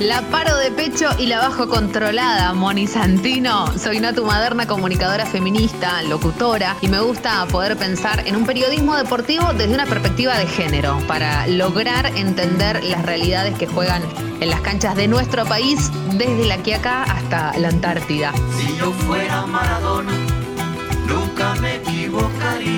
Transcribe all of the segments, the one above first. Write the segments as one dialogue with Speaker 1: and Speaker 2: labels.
Speaker 1: la paro de pecho y la bajo controlada, Moni Santino. Soy Natu Maderna, comunicadora feminista, locutora, y me gusta poder pensar en un periodismo deportivo desde una perspectiva de género, para lograr entender las realidades que juegan en las canchas de nuestro país, desde la Quiaca hasta la Antártida. Si yo fuera Maradona, nunca me equivocaría.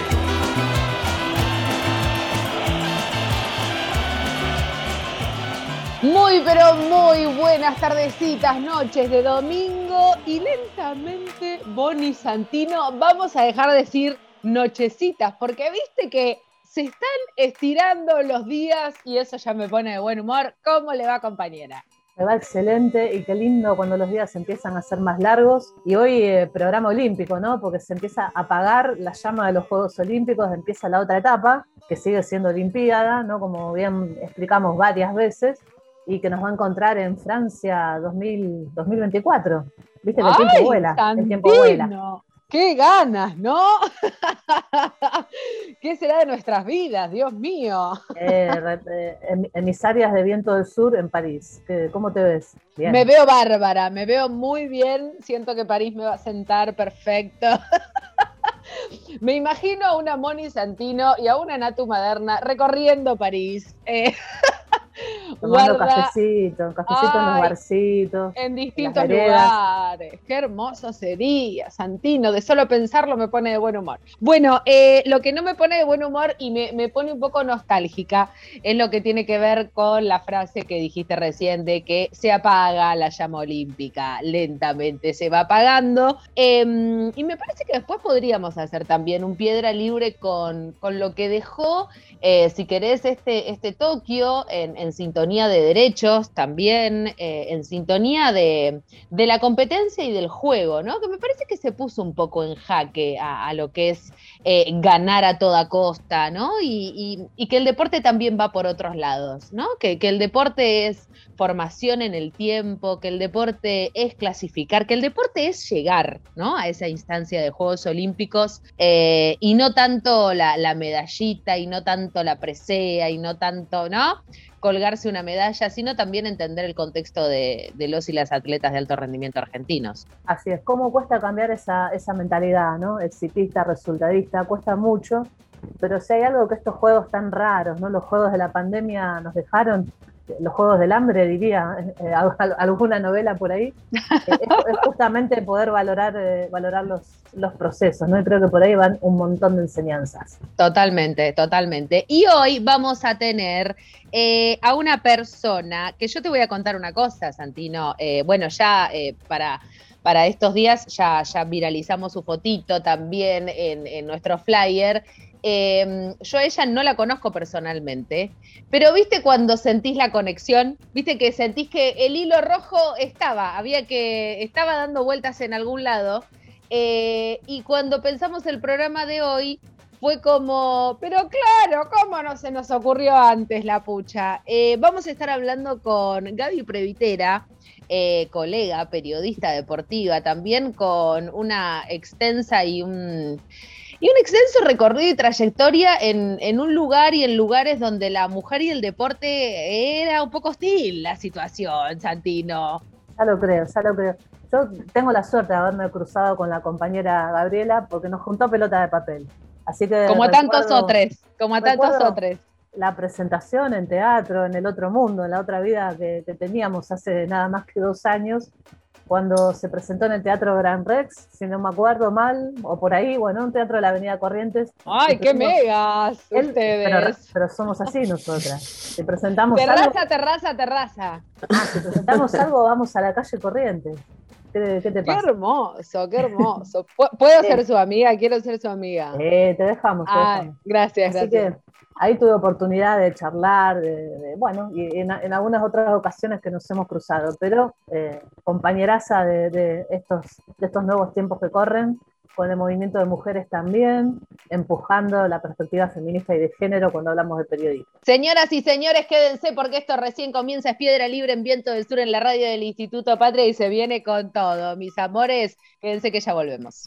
Speaker 1: Muy, pero muy buenas tardecitas, noches de domingo y lentamente, Bonnie Santino, vamos a dejar de decir nochecitas, porque viste que se están estirando los días y eso ya me pone de buen humor. ¿Cómo le va, compañera?
Speaker 2: Me va excelente y qué lindo cuando los días empiezan a ser más largos. Y hoy eh, programa olímpico, ¿no? Porque se empieza a apagar la llama de los Juegos Olímpicos, empieza la otra etapa, que sigue siendo Olimpiada, ¿no? Como bien explicamos varias veces, y que nos va a encontrar en Francia 2024. Viste que el tiempo vuela. El tiempo vuela.
Speaker 1: ¡Qué ganas, ¿no? ¿Qué será de nuestras vidas, Dios mío?
Speaker 2: Eh, emisarias de Viento del Sur en París. ¿Cómo te ves?
Speaker 1: Me veo bárbara, me veo muy bien. Siento que París me va a sentar perfecto. me imagino a una Moni Santino y a una Natu Maderna recorriendo París. Eh,
Speaker 2: Tomando cafecito, cafecito en los barcitos.
Speaker 1: En distintos lugares. Qué hermoso sería, Santino. De solo pensarlo me pone de buen humor. Bueno, eh, lo que no me pone de buen humor y me, pone un poco nostálgica es lo que tiene que ver con la frase que dijiste recién de que se apaga la llama olímpica. Lentamente se va apagando. Em, y me parece que después podríamos hacer también un piedra libre con, con lo que dejó, eh, si querés, este, este Tokio en en sintonía de derechos, también eh, en sintonía de, la competencia y del juego, ¿no? Que me parece que se puso un poco en jaque a, lo que es eh, ganar a toda costa, ¿no? Y, que el deporte también va por otros lados, ¿no? Que, el deporte es formación en el tiempo, que el deporte es clasificar, que el deporte es llegar, ¿no? A esa instancia de Juegos Olímpicos eh, y no tanto la, la medallita y no tanto la presea y no tanto, ¿no? Colgarse una medalla, sino también entender el contexto de, los y las atletas de alto rendimiento argentinos.
Speaker 2: Así es, cómo cuesta cambiar esa, esa mentalidad, ¿no? Exitista, resultadista, cuesta mucho, pero si hay algo que estos juegos tan raros, ¿no? Los juegos de la pandemia nos dejaron, los Juegos del Hambre, diría, eh, alguna novela por ahí, es, justamente poder valorar, valorar los, los procesos, ¿no? Y creo que por ahí van un montón de enseñanzas.
Speaker 1: Totalmente, totalmente. Y hoy vamos a tener a una persona que yo te voy a contar una cosa, Santino. bueno, ya para para estos días ya, ya viralizamos su fotito también en, nuestro flyer. Em, yo a ella no la conozco personalmente, pero viste cuando sentís la conexión, viste que sentís que el hilo rojo estaba, había que, estaba dando vueltas en algún lado. Eh, y cuando pensamos el programa de hoy, fue como, pero claro, ¿cómo no se nos ocurrió antes la pucha? Eh, vamos a estar hablando con Gaby Previtera, eh, colega, periodista deportiva, también con una extensa y un, y un extenso recorrido y trayectoria en, en, un lugar y en lugares donde la mujer y el deporte era un poco hostil la situación, Santino.
Speaker 2: Ya lo creo, ya lo creo. Yo tengo la suerte de haberme cruzado con la compañera Gabriela porque nos juntó pelota de papel. Así que
Speaker 1: como tantos otros, como tantos otros.
Speaker 2: La presentación en teatro, en el otro mundo, en la otra vida que, teníamos hace nada más que dos años, cuando se presentó en el Teatro Gran Rex, si no me acuerdo mal, o por ahí, bueno, un teatro de la Avenida Corrientes.
Speaker 1: ¡Ay, qué megas! ustedes.
Speaker 2: Pero, somos así nosotras. Si presentamos
Speaker 1: terraza, algo, terraza, terraza.
Speaker 2: Ah, si presentamos algo, vamos a la calle Corrientes. ¿Qué, te pasa?
Speaker 1: Qué hermoso, qué hermoso. ¿Puedo ser su amiga? Quiero ser su amiga.
Speaker 2: Eh, te dejamos.
Speaker 1: Gracias,
Speaker 2: Así
Speaker 1: gracias.
Speaker 2: que ahí tuve oportunidad de charlar, de, bueno, y en, algunas otras ocasiones que nos hemos cruzado, pero eh, compañeraza de, estos, de estos nuevos tiempos que corren, con el movimiento de mujeres también, empujando la perspectiva feminista y de género cuando hablamos de periodismo.
Speaker 1: Señoras y señores, quédense porque esto recién comienza, es Piedra Libre en Viento del Sur en la radio del Instituto Patria y se viene con todo. Mis amores, quédense que ya volvemos.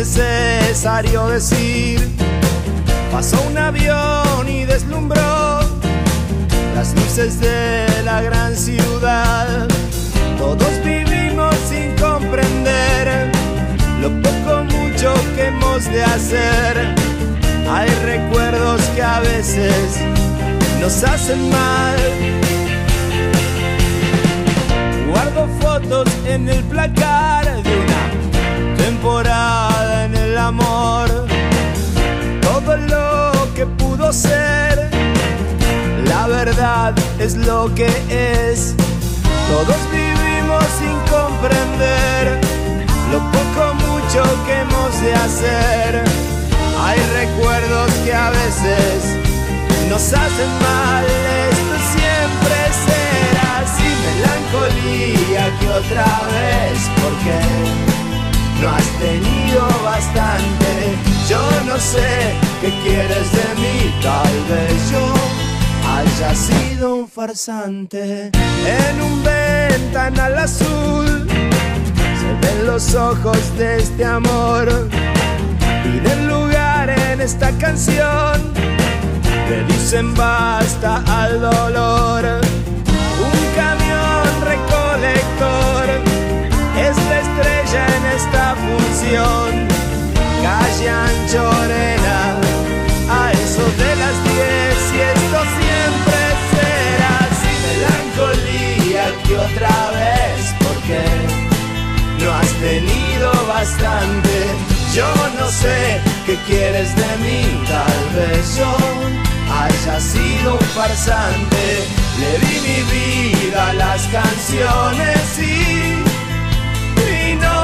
Speaker 3: Necesario decir. Pasó un avión y deslumbró las luces de la gran ciudad. Todos vivimos sin comprender lo poco mucho que hemos de hacer. Hay recuerdos que a veces nos hacen mal. Guardo fotos en el placar de una temporada amor, todo lo que pudo ser, la verdad es lo que es. Todos vivimos sin comprender lo poco mucho que hemos de hacer. Hay recuerdos que a veces nos hacen mal, esto siempre será así, melancolía que otra vez, porque no has tenido bastante. Yo no sé qué quieres de mí, tal vez yo haya sido un farsante. En un ventanal azul se ven los ojos de este amor. Piden lugar en esta canción, le dicen basta al dolor. A eso de las diez y esto siempre será así. Melancolía que otra vez, porque no has tenido bastante. Yo no sé qué quieres de mí, tal vez yo haya sido un farsante. Le di mi vida a las canciones y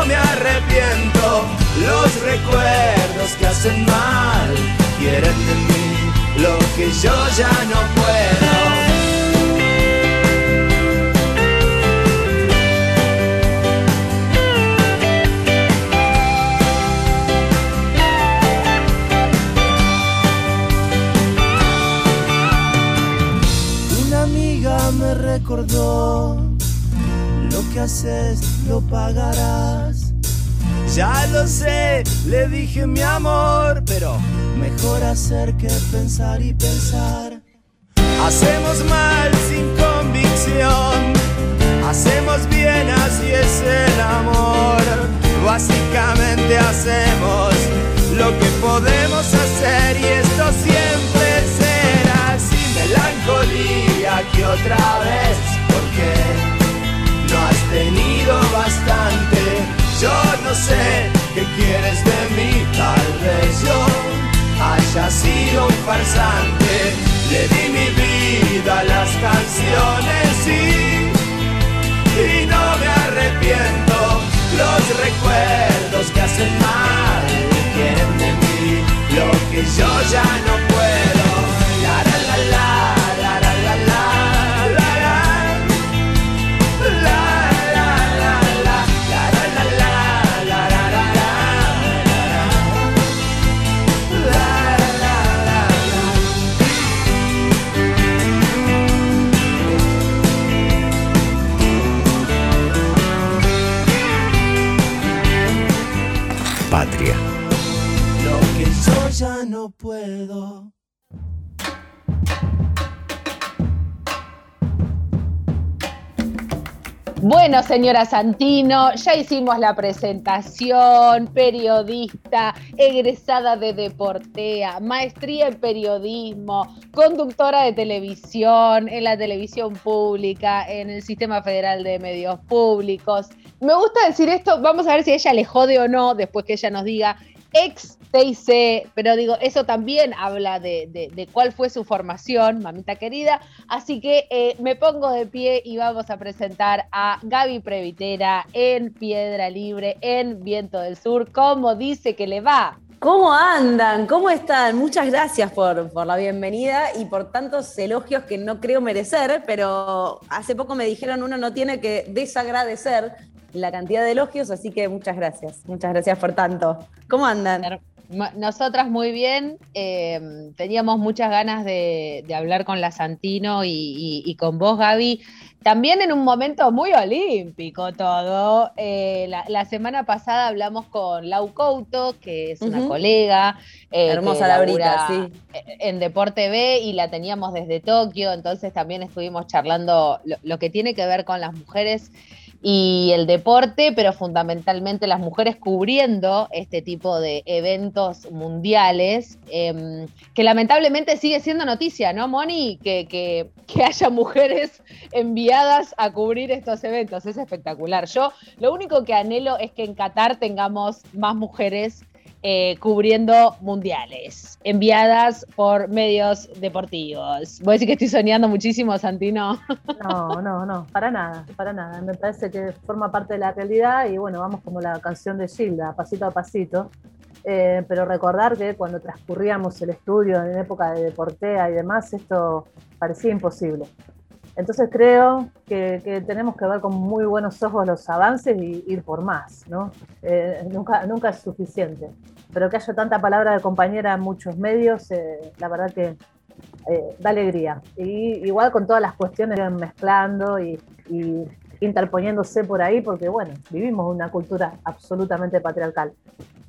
Speaker 3: me arrepiento. Los recuerdos que hacen mal quieren de mí lo que yo ya no puedo. Una amiga me recordó lo que haces lo pagarás. Ya lo sé, le dije mi amor, pero mejor hacer que pensar y pensar. Hacemos mal sin convicción, hacemos bien, así es el amor. Básicamente hacemos lo que podemos hacer y esto siempre será sin melancolía que otra vez, porque no has tenido bastante. Yo no sé qué quieres de mí, tal vez yo haya sido un farsante. Le di mi vida a las canciones y, y no me arrepiento. Los recuerdos que hacen mal quieren de mí lo que yo ya no
Speaker 1: Bueno, señora Santino, ya hicimos la presentación, periodista, egresada de Deportea, maestría en periodismo, conductora de televisión, en la televisión pública, en el Sistema Federal de Medios Públicos. Me gusta decir esto, vamos a ver si ella le jode o no, después que ella nos diga ex TIC, pero digo, eso también habla de, de- de cuál fue su formación, mamita querida. Así que eh, me pongo de pie y vamos a presentar a Gaby Previtera en Piedra Libre, en Viento del Sur. ¿Cómo dice que le va?
Speaker 4: ¿Cómo andan? ¿Cómo están? Muchas gracias por, por la bienvenida y por tantos elogios que no creo merecer, pero hace poco me dijeron uno no tiene que desagradecer la cantidad de elogios, así que muchas gracias. Muchas gracias por tanto. ¿Cómo andan?
Speaker 1: Nosotras muy bien, eh, teníamos muchas ganas de, de hablar con la Santino y, y- y con vos, Gaby. También en un momento muy olímpico todo. Eh, la, la semana pasada hablamos con Lau Couto, que es una colega. eh,
Speaker 4: Hermosa Laurita, sí.
Speaker 1: En Deporte B y la teníamos desde Tokio, entonces también estuvimos charlando lo, lo que tiene que ver con las mujeres y el deporte, pero fundamentalmente las mujeres cubriendo este tipo de eventos mundiales, eh, que lamentablemente sigue siendo noticia, ¿no, Moni? Que, que- que haya mujeres enviadas a cubrir estos eventos, es espectacular. Yo lo único que anhelo es que en Qatar tengamos más mujeres. Eh, cubriendo mundiales, enviadas por medios deportivos. Voy a decir que estoy soñando muchísimo, Santino.
Speaker 2: No, no, no, para nada, para nada. Me parece que forma parte de la realidad y bueno, vamos como la canción de Gilda, pasito a pasito. Eh, pero recordar que cuando transcurríamos el estudio en época de Deportea y demás, esto parecía imposible. Entonces creo que, que tenemos que ver con muy buenos ojos los avances y ir por más, ¿no? Eh, nunca, nunca es suficiente. Pero que haya tanta palabra de compañera en muchos medios, eh, la verdad que eh, da alegría. Y igual con todas las cuestiones mezclando y, y interponiéndose por ahí, porque bueno, vivimos una cultura absolutamente patriarcal.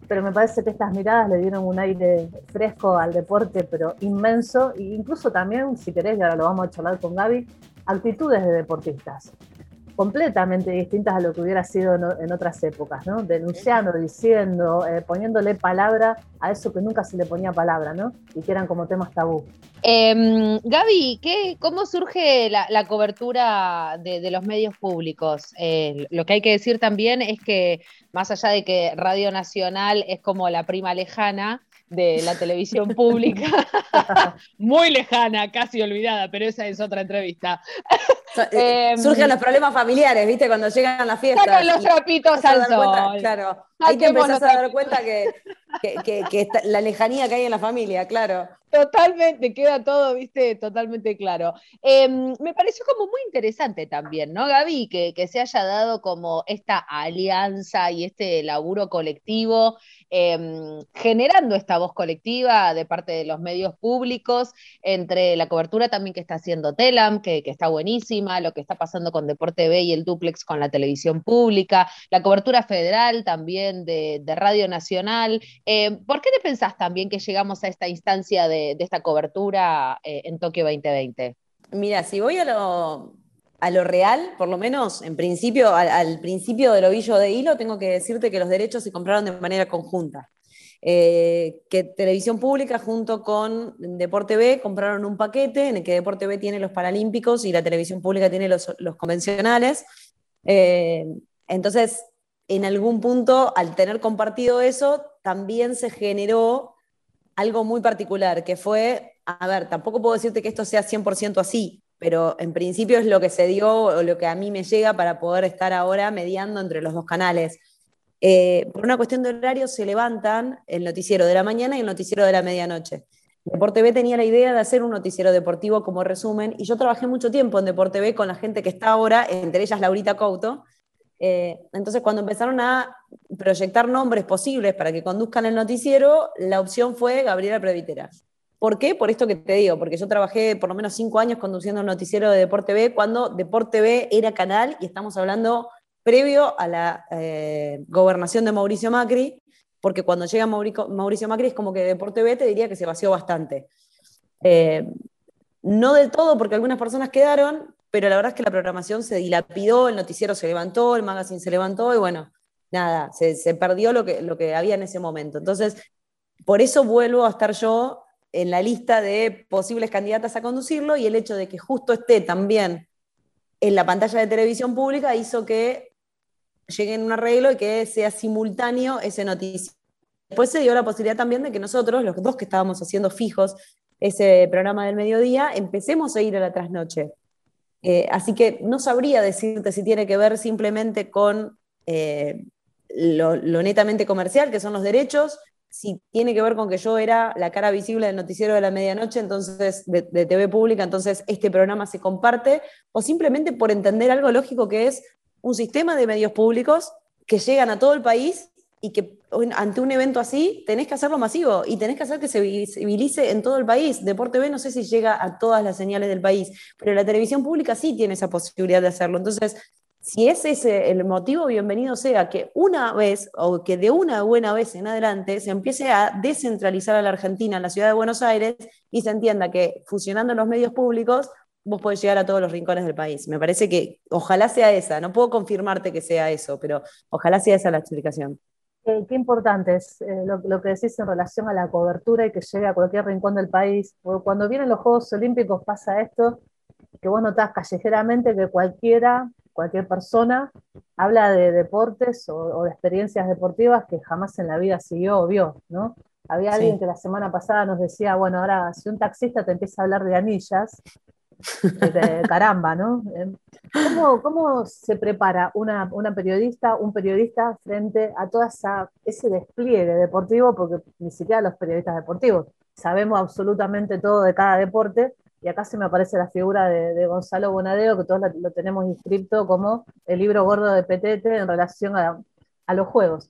Speaker 2: Pero me parece que estas miradas le dieron un aire fresco al deporte, pero inmenso, e incluso también, si querés, y ahora lo vamos a charlar con Gaby, actitudes de deportistas completamente distintas a lo que hubiera sido en, otras épocas, ¿no? Denunciando, diciendo, eh, poniéndole palabra a eso que nunca se le ponía palabra, ¿no? Y que eran como temas tabú.
Speaker 1: Eh, Gaby, ¿qué, ¿cómo surge la, cobertura de, de los medios públicos? Eh, lo que hay que decir también es que, más allá de que Radio Nacional es como la prima lejana de la televisión pública, muy lejana, casi olvidada, pero esa es otra entrevista.
Speaker 4: Eh,
Speaker 1: Em,
Speaker 4: Surgen los problemas familiares, ¿viste? Cuando llegan las fiestas.
Speaker 1: Sacan los trapitos al sol.
Speaker 4: claro. Ahí te
Speaker 1: Saquemos
Speaker 4: empezás a dar cuenta que, que, que- que está- la lejanía que hay en la familia, claro.
Speaker 1: Totalmente, queda todo, viste, totalmente claro. Em, me pareció como muy interesante también, ¿no, Gaby? Que, que, se haya dado como esta alianza y este laburo colectivo, em, generando esta voz colectiva de parte de los medios públicos, entre la cobertura también que está haciendo Telam, que, que está buenísima, lo que está pasando con Deporte B y el duplex con la televisión pública, la cobertura federal también de, de Radio Nacional. Em, ¿Por qué te pensás también que llegamos a esta instancia de de, esta cobertura eh, en Tokio 2020?
Speaker 4: Mira, si voy a lo, a lo real, por lo menos en principio, al, principio del ovillo de hilo, tengo que decirte que los derechos se compraron de manera conjunta. Eh, que Televisión Pública junto con Deporte B compraron un paquete en el que Deporte B tiene los Paralímpicos y la Televisión Pública tiene los, convencionales. Eh, entonces, en algún punto, al tener compartido eso, también se generó algo muy particular, que fue, a ver, tampoco puedo decirte que esto sea 100% así, pero en principio es lo que se dio o lo que a mí me llega para poder estar ahora mediando entre los dos canales. Eh, por una cuestión de horario se levantan el noticiero de la mañana y el noticiero de la medianoche. Deporte B tenía la idea de hacer un noticiero deportivo como resumen y yo trabajé mucho tiempo en Deporte B con la gente que está ahora, entre ellas Laurita Couto, eh, entonces, cuando empezaron a proyectar nombres posibles para que conduzcan el noticiero, la opción fue Gabriela Previtera. ¿Por qué? Por esto que te digo, porque yo trabajé por lo menos cinco años conduciendo un noticiero de Deporte B cuando Deporte B era canal y estamos hablando previo a la eh, gobernación de Mauricio Macri, porque cuando llega Mauricio, Macri es como que Deporte B te diría que se vació bastante. Eh, no del todo, porque algunas personas quedaron, pero la verdad es que la programación se dilapidó, el noticiero se levantó, el magazine se levantó y bueno, nada, se, perdió lo que, lo que había en ese momento. Entonces, por eso vuelvo a estar yo en la lista de posibles candidatas a conducirlo y el hecho de que justo esté también en la pantalla de televisión pública hizo que llegue en un arreglo y que sea simultáneo ese noticiero. Después se dio la posibilidad también de que nosotros, los dos que estábamos haciendo fijos ese programa del mediodía, empecemos a ir a la trasnoche. Eh, así que no sabría decirte si tiene que ver simplemente con eh, lo, netamente comercial, que son los derechos, si tiene que ver con que yo era la cara visible del noticiero de la medianoche, entonces de, de TV pública, entonces este programa se comparte, o simplemente por entender algo lógico que es un sistema de medios públicos que llegan a todo el país y que ante un evento así tenés que hacerlo masivo y tenés que hacer que se visibilice en todo el país. Deporte B no sé si llega a todas las señales del país, pero la televisión pública sí tiene esa posibilidad de hacerlo. Entonces, si es ese el motivo, bienvenido sea que una vez o que de una buena vez en adelante se empiece a descentralizar a la Argentina, en la ciudad de Buenos Aires, y se entienda que fusionando los medios públicos vos podés llegar a todos los rincones del país. Me parece que ojalá sea esa, no puedo confirmarte que sea eso, pero ojalá sea esa la explicación.
Speaker 2: Qué, importante es eh, lo, que decís en relación a la cobertura y que llegue a cualquier rincón del país. cuando vienen los Juegos Olímpicos pasa esto, que vos notás callejeramente que cualquiera, cualquier persona, habla de deportes o, de experiencias deportivas que jamás en la vida siguió o vio, ¿no? Había alguien que la semana pasada nos decía, bueno, ahora si un taxista te empieza a hablar de anillas, caramba, ¿no? Em, ¿Cómo, ¿Cómo, se prepara una, una, periodista, un periodista frente a todo ese despliegue deportivo? Porque ni siquiera los periodistas deportivos sabemos absolutamente todo de cada deporte, y acá se me aparece la figura de, Gonzalo Bonadeo, que todos lo, tenemos inscrito como el libro gordo de Petete en relación a, a los juegos.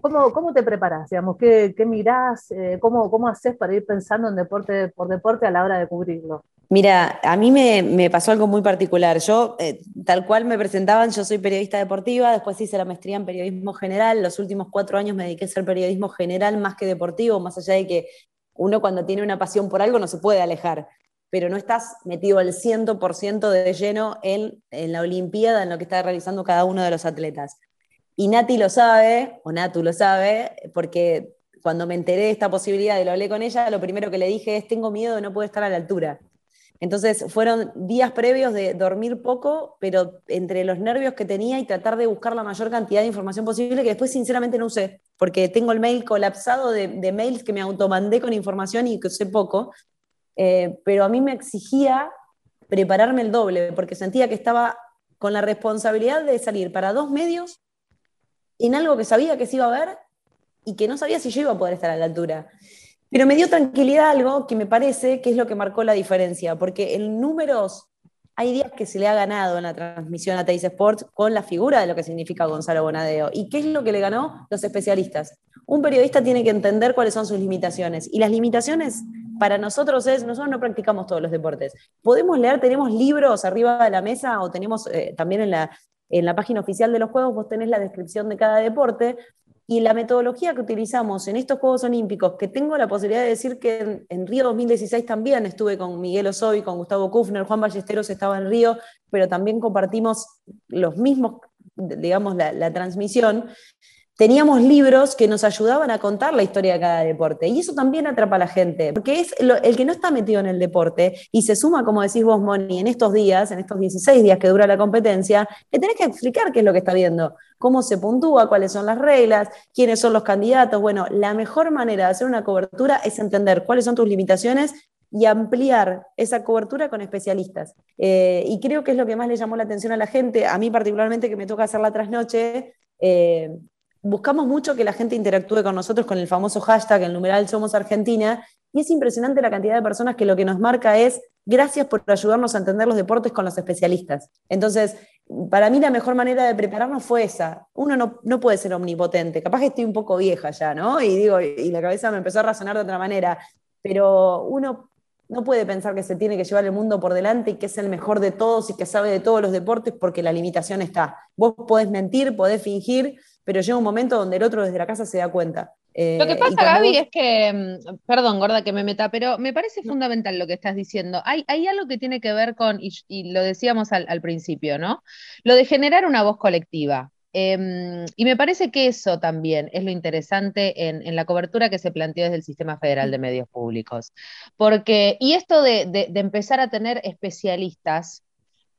Speaker 2: ¿Cómo, ¿Cómo, te preparas? Digamos? ¿Qué, qué mirás? Eh, ¿cómo, ¿Cómo haces para ir pensando en deporte por deporte a la hora de cubrirlo?
Speaker 4: Mira, a mí me, pasó algo muy particular. Yo, eh, tal cual me presentaban, yo soy periodista deportiva, después hice la maestría en periodismo general, los últimos cuatro años me dediqué a ser periodismo general más que deportivo, más allá de que uno cuando tiene una pasión por algo no se puede alejar, pero no estás metido al 100% de lleno en, en la Olimpiada, en lo que está realizando cada uno de los atletas. Y Nati lo sabe, o Natu lo sabe, porque cuando me enteré de esta posibilidad y lo hablé con ella, lo primero que le dije es, tengo miedo de no poder estar a la altura entonces fueron días previos de dormir poco, pero entre los nervios que tenía y tratar de buscar la mayor cantidad de información posible, que después sinceramente no usé, porque tengo el mail colapsado de, mails que me automandé con información y que usé poco, eh, pero a mí me exigía prepararme el doble, porque sentía que estaba con la responsabilidad de salir para dos medios en algo que sabía que se iba a ver y que no sabía si yo iba a poder estar a la altura. Pero me dio tranquilidad algo que me parece que es lo que marcó la diferencia, porque en números hay días que se le ha ganado en la transmisión a Teis Sports con la figura de lo que significa Gonzalo Bonadeo. ¿Y qué es lo que le ganó? Los especialistas. Un periodista tiene que entender cuáles son sus limitaciones. Y las limitaciones para nosotros es, nosotros no practicamos todos los deportes. Podemos leer, tenemos libros arriba de la mesa o tenemos eh, también en la, en la página oficial de los Juegos, vos tenés la descripción de cada deporte, y la metodología que utilizamos en estos Juegos Olímpicos, que tengo la posibilidad de decir que en, Río 2016 también estuve con Miguel Osoy, con Gustavo Kufner, Juan Ballesteros estaba en Río, pero también compartimos los mismos, digamos, la transmisión teníamos libros que nos ayudaban a contar la historia de cada deporte. Y eso también atrapa a la gente, porque es el que no está metido en el deporte y se suma, como decís vos, Moni, en estos días, en estos 16 días que dura la competencia, le tenés que explicar qué es lo que está viendo, cómo se puntúa, cuáles son las reglas, quiénes son los candidatos. Bueno, la mejor manera de hacer una cobertura es entender cuáles son tus limitaciones y ampliar esa cobertura con especialistas. Eh, y creo que es lo que más le llamó la atención a la gente, a mí particularmente que me toca hacer la trasnoche, eh, buscamos mucho que la gente interactúe con nosotros con el famoso hashtag, el numeral Somos Argentina, y es impresionante la cantidad de personas que lo que nos marca es gracias por ayudarnos a entender los deportes con los especialistas. Entonces, para mí la mejor manera de prepararnos fue esa. Uno no, puede ser omnipotente, capaz que estoy un poco vieja ya, ¿no? Y digo, y la cabeza me empezó a razonar de otra manera, pero uno no puede pensar que se tiene que llevar el mundo por delante y que es el mejor de todos y que sabe de todos los deportes porque la limitación está. Vos podés mentir, podés fingir, pero llega un momento donde el otro desde la casa se da cuenta.
Speaker 1: Eh, lo que pasa, Gaby, es que, mm, perdón, gorda que me meta, pero me parece fundamental lo que estás diciendo. Hay, hay algo que tiene que ver con, y, lo decíamos al, principio, ¿no? Lo de generar una voz colectiva. Em, y me parece que eso también es lo interesante en, la cobertura que se planteó desde el Sistema Federal de Medios Públicos. Porque, y esto de, de empezar a tener especialistas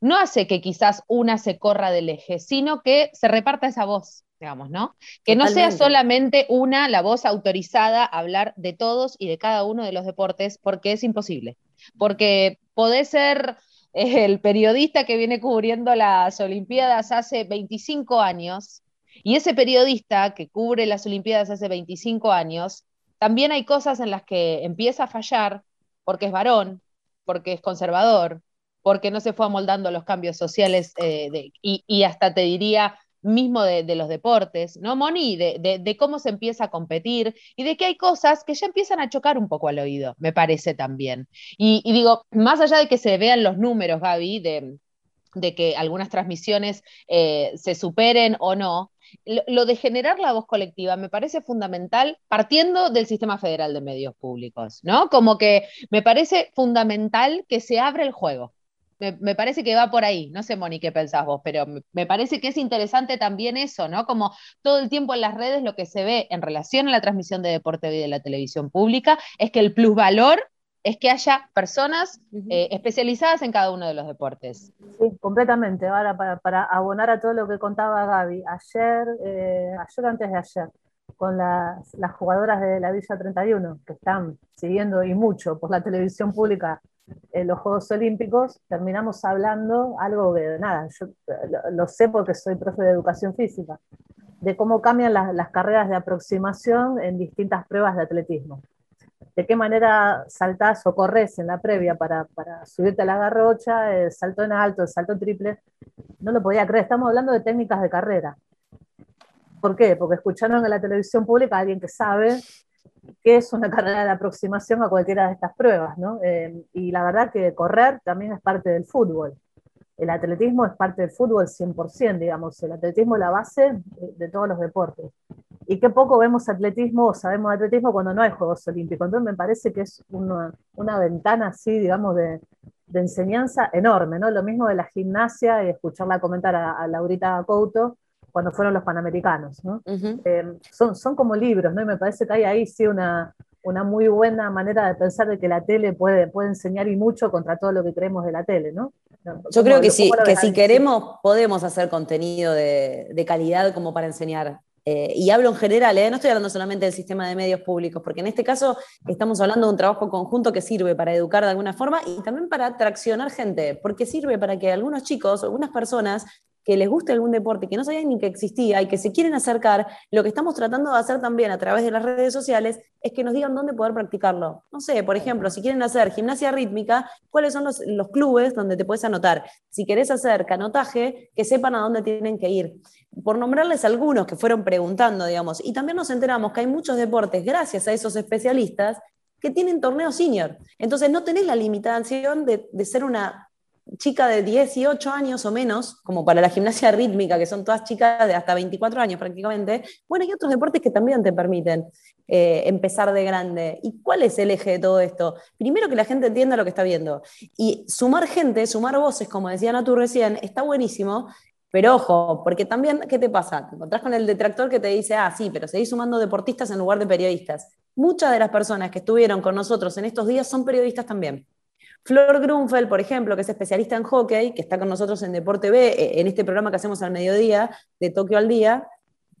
Speaker 1: no hace que quizás una se corra del eje, sino que se reparta esa voz digamos, ¿no? Que no sea solamente una, la voz autorizada a hablar de todos y de cada uno de los deportes, porque es imposible. Porque podés ser el periodista que viene cubriendo las Olimpiadas hace 25 años, y ese periodista que cubre las Olimpiadas hace 25 años, también hay cosas en las que empieza a fallar porque es varón, porque es conservador, porque no se fue amoldando los cambios sociales eh, y, hasta te diría mismo de, los deportes, ¿no, Moni? De, cómo se empieza a competir y de que hay cosas que ya empiezan a chocar un poco al oído, me parece también. Y, digo, más allá de que se vean los números, Gaby, de, que algunas transmisiones eh, se superen o no, lo, de generar la voz colectiva me parece fundamental partiendo del sistema federal de medios públicos, ¿no? Como que me parece fundamental que se abra el juego, me, parece que va por ahí. No sé, Moni, qué pensás vos, pero me, parece que es interesante también eso, ¿no? Como todo el tiempo en las redes lo que se ve en relación a la transmisión de deporte de la televisión pública es que el plusvalor es que haya personas eh, especializadas en cada uno de los deportes.
Speaker 2: Sí, completamente. Ahora, para, abonar a todo lo que contaba Gaby, ayer, eh, ayer antes de ayer, con las, las jugadoras de la Villa 31, que están siguiendo y mucho por la televisión pública en los Juegos Olímpicos, terminamos hablando algo que, nada, yo lo, sé porque soy profe de educación física, de cómo cambian las, carreras de aproximación en distintas pruebas de atletismo. De qué manera saltás o corres en la previa para, subirte a la garrocha, el salto en alto, el salto triple. No lo podía creer, estamos hablando de técnicas de carrera. ¿Por qué? Porque escucharon en la televisión pública a alguien que sabe que es una carrera de aproximación a cualquiera de estas pruebas, ¿no? Eh, y la verdad que correr también es parte del fútbol. El atletismo es parte del fútbol 100%, digamos. El atletismo es la base de, todos los deportes. Y qué poco vemos atletismo o sabemos de atletismo cuando no hay Juegos Olímpicos. Entonces me parece que es una, ventana así, digamos, de, de, enseñanza enorme, ¿no? Lo mismo de la gimnasia y escucharla comentar a, a Laurita Couto, cuando fueron los Panamericanos. ¿no? Eh, son, son como libros, ¿no? y me parece que hay ahí sí una, una muy buena manera de pensar de que la tele puede, puede enseñar y mucho contra todo lo que creemos de la tele, ¿no?
Speaker 4: Yo creo que, sí, que si queremos podemos hacer contenido de, de calidad como para enseñar. Eh, y hablo en general, ¿eh? no estoy hablando solamente del sistema de medios públicos, porque en este caso estamos hablando de un trabajo conjunto que sirve para educar de alguna forma y también para atraccionar gente, porque sirve para que algunos chicos, algunas personas que les guste algún deporte, que no sabían ni que existía y que se quieren acercar, lo que estamos tratando de hacer también a través de las redes sociales es que nos digan dónde poder practicarlo. No sé, por ejemplo, si quieren hacer gimnasia rítmica, ¿cuáles son los, los clubes donde te puedes anotar? Si querés hacer canotaje, que sepan a dónde tienen que ir. Por nombrarles algunos que fueron preguntando, digamos, y también nos enteramos que hay muchos deportes, gracias a esos especialistas, que tienen torneos senior. Entonces no tenés la limitación de, de ser una chica de 18 años o menos, como para la gimnasia rítmica, que son todas chicas de hasta 24 años prácticamente, bueno, hay otros deportes que también te permiten eh, empezar de grande. ¿Y cuál es el eje de todo esto? Primero que la gente entienda lo que está viendo. Y sumar gente, sumar voces, como decía Natu recién, está buenísimo, pero ojo, porque también, ¿qué te pasa? Te encontrás con el detractor que te dice, ah, sí, pero seguís sumando deportistas en lugar de periodistas. Muchas de las personas que estuvieron con nosotros en estos días son periodistas también. Flor Grunfeld, por ejemplo, que es especialista en hockey, que está con nosotros en Deporte B, eh, en este programa que hacemos al mediodía, de Tokio al Día.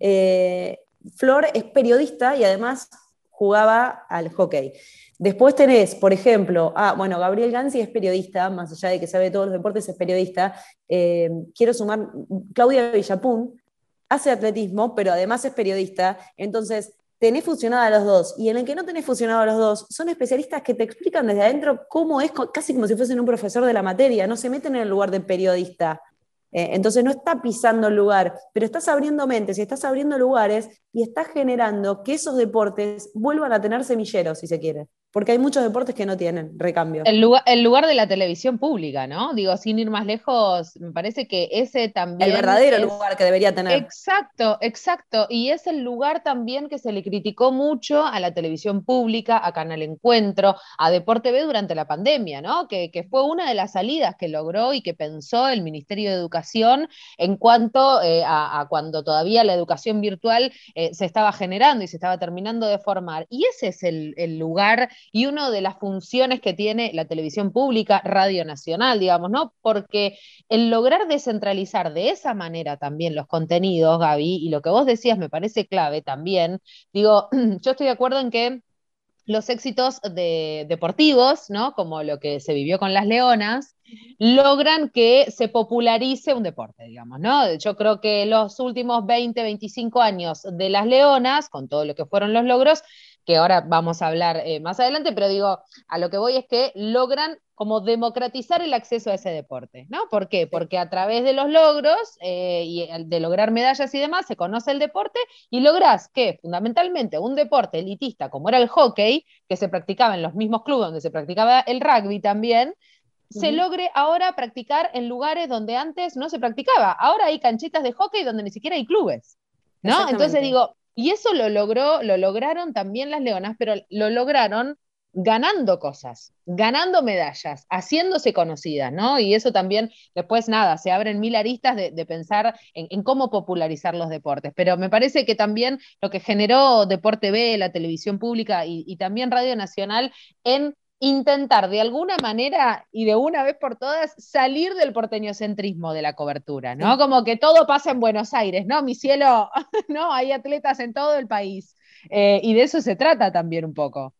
Speaker 4: Eh, Flor es periodista y además jugaba al hockey. Después tenés, por ejemplo, ah, bueno, Gabriel Gansi es periodista, más allá de que sabe todos los deportes, es periodista. Eh, quiero sumar, Claudia Villapun hace atletismo, pero además es periodista. Entonces, tenés fusionado a los dos y en el que no tenés fusionado a los dos, son especialistas que te explican desde adentro cómo es, casi como si fuesen un profesor de la materia, no se meten en el lugar de periodista. Eh, entonces no está pisando el lugar, pero estás abriendo mentes y estás abriendo lugares y estás generando que esos deportes vuelvan a tener semilleros, si se quiere porque hay muchos deportes que no tienen recambio.
Speaker 1: El lugar, el lugar de la televisión pública, ¿no? Digo, sin ir más lejos, me parece que ese también...
Speaker 4: El verdadero lugar que debería tener.
Speaker 1: Exacto, exacto. Y es el lugar también que se le criticó mucho a la televisión pública, a Canal Encuentro, a Deporte B durante la pandemia, ¿no? Que, fue una de las salidas que logró y que pensó el Ministerio de Educación en cuanto eh, a, cuando todavía la educación virtual eh, se estaba generando y se estaba terminando de formar. Y ese es el, el lugar y una de las funciones que tiene la televisión pública, Radio Nacional, digamos, ¿no? Porque el lograr descentralizar de esa manera también los contenidos, Gaby, y lo que vos decías me parece clave también, digo, yo estoy de acuerdo en que los éxitos de, deportivos, ¿no? Como lo que se vivió con las leonas, logran que se popularice un deporte, digamos, ¿no? Yo creo que los últimos 20, 25 años de las leonas, con todo lo que fueron los logros, que ahora vamos a hablar eh, más adelante, pero digo, a lo que voy es que logran como democratizar el acceso a ese deporte, ¿no? ¿Por qué? Porque a través de los logros eh, y de lograr medallas y demás se conoce el deporte y logras que fundamentalmente un deporte elitista como era el hockey, que se practicaba en los mismos clubes donde se practicaba el rugby también, se logre ahora practicar en lugares donde antes no se practicaba. Ahora hay canchitas de hockey donde ni siquiera hay clubes. ¿No? Entonces digo, y eso lo logró, lo lograron también las leonas, pero lo lograron ganando cosas, ganando medallas, haciéndose conocidas, ¿no? Y eso también, después nada, se abren mil aristas de, pensar en, cómo popularizar los deportes. Pero me parece que también lo que generó Deporte B, la televisión pública y también Radio Nacional en intentar de alguna manera y de una vez por todas salir del porteñocentrismo de la cobertura, ¿no? Como que todo pasa en Buenos Aires, ¿no? Mi cielo, ¿no? Hay atletas en todo el país. Eh, y de eso se trata también un poco.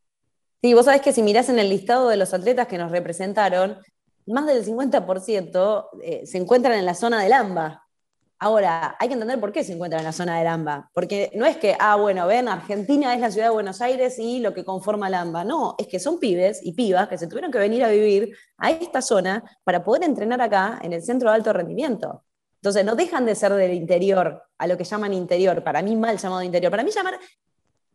Speaker 4: Sí, vos sabés que si mirás en el listado de los atletas que nos representaron, más del 50% eh, se encuentran en la zona del AMBA. Ahora, hay que entender por qué se encuentran en la zona del AMBA. Porque no es que, ah, bueno, ven, Argentina es la ciudad de Buenos Aires y lo que conforma el AMBA. No, es que son pibes y pibas que se tuvieron que venir a vivir a esta zona para poder entrenar acá en el centro de alto rendimiento. Entonces, no dejan de ser del interior, a lo que llaman interior. Para mí, mal llamado interior. Para mí, llamar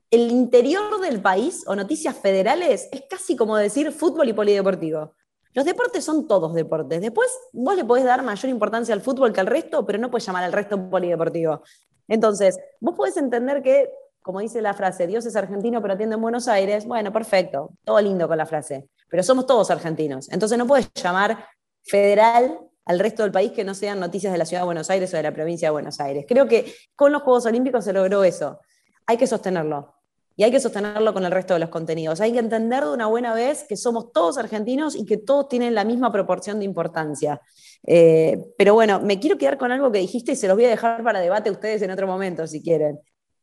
Speaker 4: el interior del país o noticias federales es casi como decir fútbol y polideportivo. Los deportes son todos deportes. Después vos le podés dar mayor importancia al fútbol que al resto, pero no puedes llamar al resto polideportivo. Entonces, vos podés entender que, como dice la frase, Dios es argentino pero atiende en Buenos Aires. Bueno, perfecto, todo lindo con la frase. Pero somos todos argentinos. Entonces no puedes llamar federal al resto del país que no sean noticias de la ciudad de Buenos Aires o de la provincia de Buenos Aires. Creo que con los Juegos Olímpicos se logró eso. Hay que sostenerlo y hay que sostenerlo con el resto de los contenidos. Hay que entender de una buena vez que somos todos argentinos y que todos tienen la misma proporción de importancia. Eh, pero bueno, me quiero quedar con algo que dijiste y se los voy a dejar para debate a ustedes en otro momento, si quieren.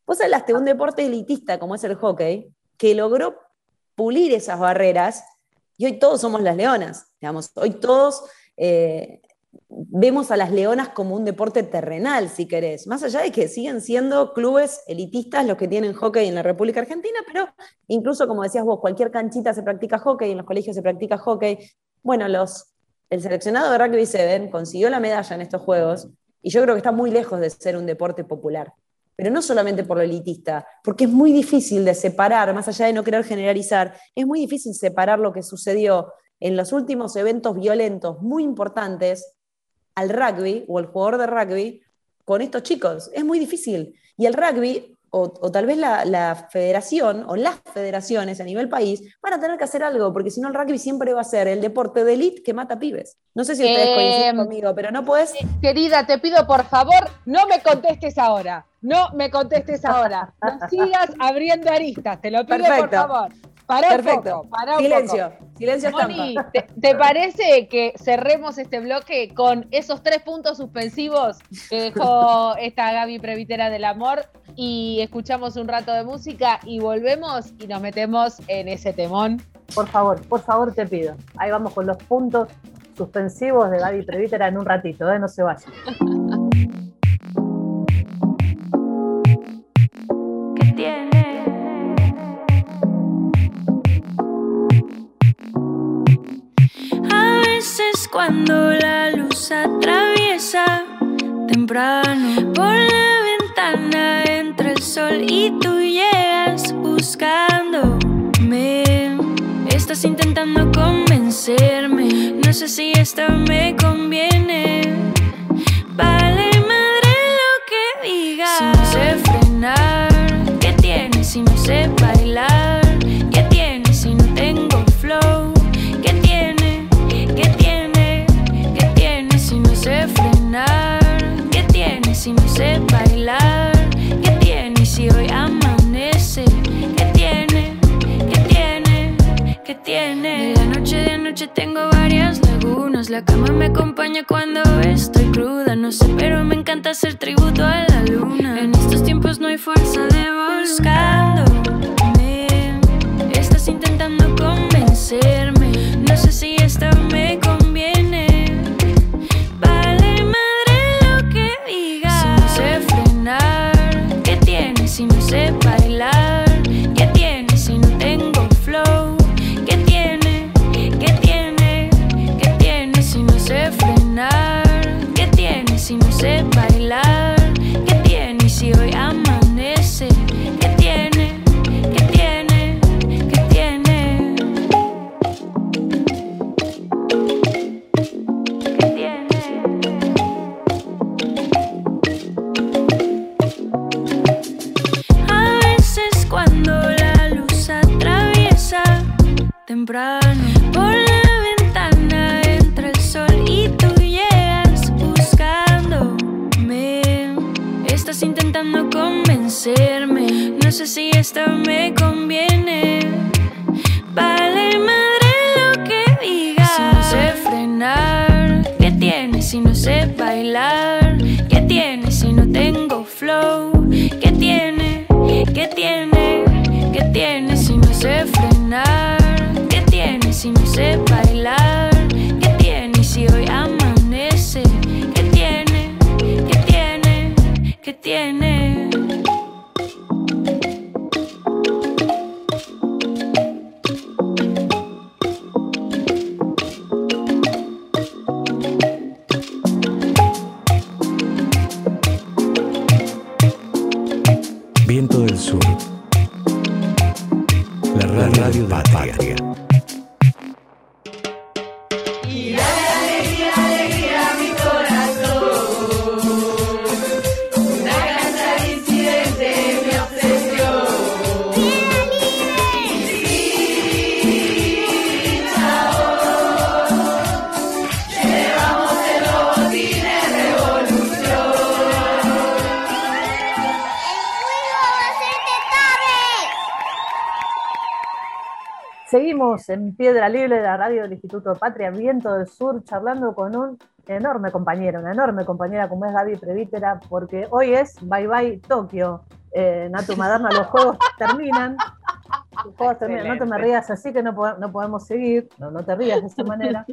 Speaker 4: Vos hablaste de un deporte elitista como es el hockey, que logró pulir esas barreras y hoy todos somos las leonas, digamos, hoy todos... Eh, vemos a las leonas como un deporte terrenal, si querés, más allá de que siguen siendo clubes elitistas los que tienen hockey en la República Argentina, pero incluso como decías vos, cualquier canchita se practica hockey, en los colegios se practica hockey. Bueno, los, el seleccionado de rugby 7 consiguió la medalla en estos Juegos y yo creo que está muy lejos de ser un deporte popular. Pero no solamente por lo elitista, porque es muy difícil de separar, más allá de no querer generalizar, es muy difícil separar lo que sucedió en los últimos eventos violentos muy importantes al rugby o al jugador de rugby con estos chicos. Es muy difícil. Y el rugby, o, tal vez la, federación o las federaciones a nivel país, van a tener que hacer algo, porque si no el rugby siempre va a ser el deporte de élite que mata pibes. No sé si ustedes
Speaker 1: Eh,
Speaker 4: coinciden conmigo, pero no puedes...
Speaker 1: Querida, te pido por favor, no me contestes ahora. No me contestes ahora. No sigas abriendo aristas, te lo pido por favor. Pará
Speaker 4: Perfecto.
Speaker 1: poco, pará un
Speaker 4: Silencio.
Speaker 1: poco.
Speaker 4: Silencio
Speaker 1: Moni. ¿te, te parece que cerremos este bloque con esos tres puntos suspensivos que dejó esta Gaby Previtera del Amor y escuchamos un rato de música y volvemos y nos metemos en ese temón?
Speaker 2: Por favor, por favor te pido. Ahí vamos con los puntos suspensivos de Gaby Prevítera en un ratito, ¿eh? no se vayan.
Speaker 5: que tiene. Cuando la luz atraviesa temprano por la ventana entra el sol y tú llegas buscándome. Estás intentando convencerme, no sé si esto me conviene. Vale madre lo que digas. Si no sé frenar, ¿qué tiene si no sé bailar? Si no sé bailar? ¿Qué tiene si hoy amanece? ¿Qué tiene? ¿Qué tiene? ¿Qué tiene? De la noche de noche tengo varias lagunas. La cama me acompaña cuando estoy cruda. No sé, pero me encanta hacer tributo a la luna. En estos tiempos no hay fuerza de buscándome. Estás intentando convencerme. No sé si esto me tiene
Speaker 2: En Piedra Libre de la radio del Instituto Patria, Viento del Sur, charlando con un enorme compañero, una enorme compañera como es Gaby Prevítera, porque hoy es Bye Bye Tokio. Eh, Natu Maderna, los juegos terminan. No te me rías así que no, no podemos seguir, no, no, te rías de esa manera.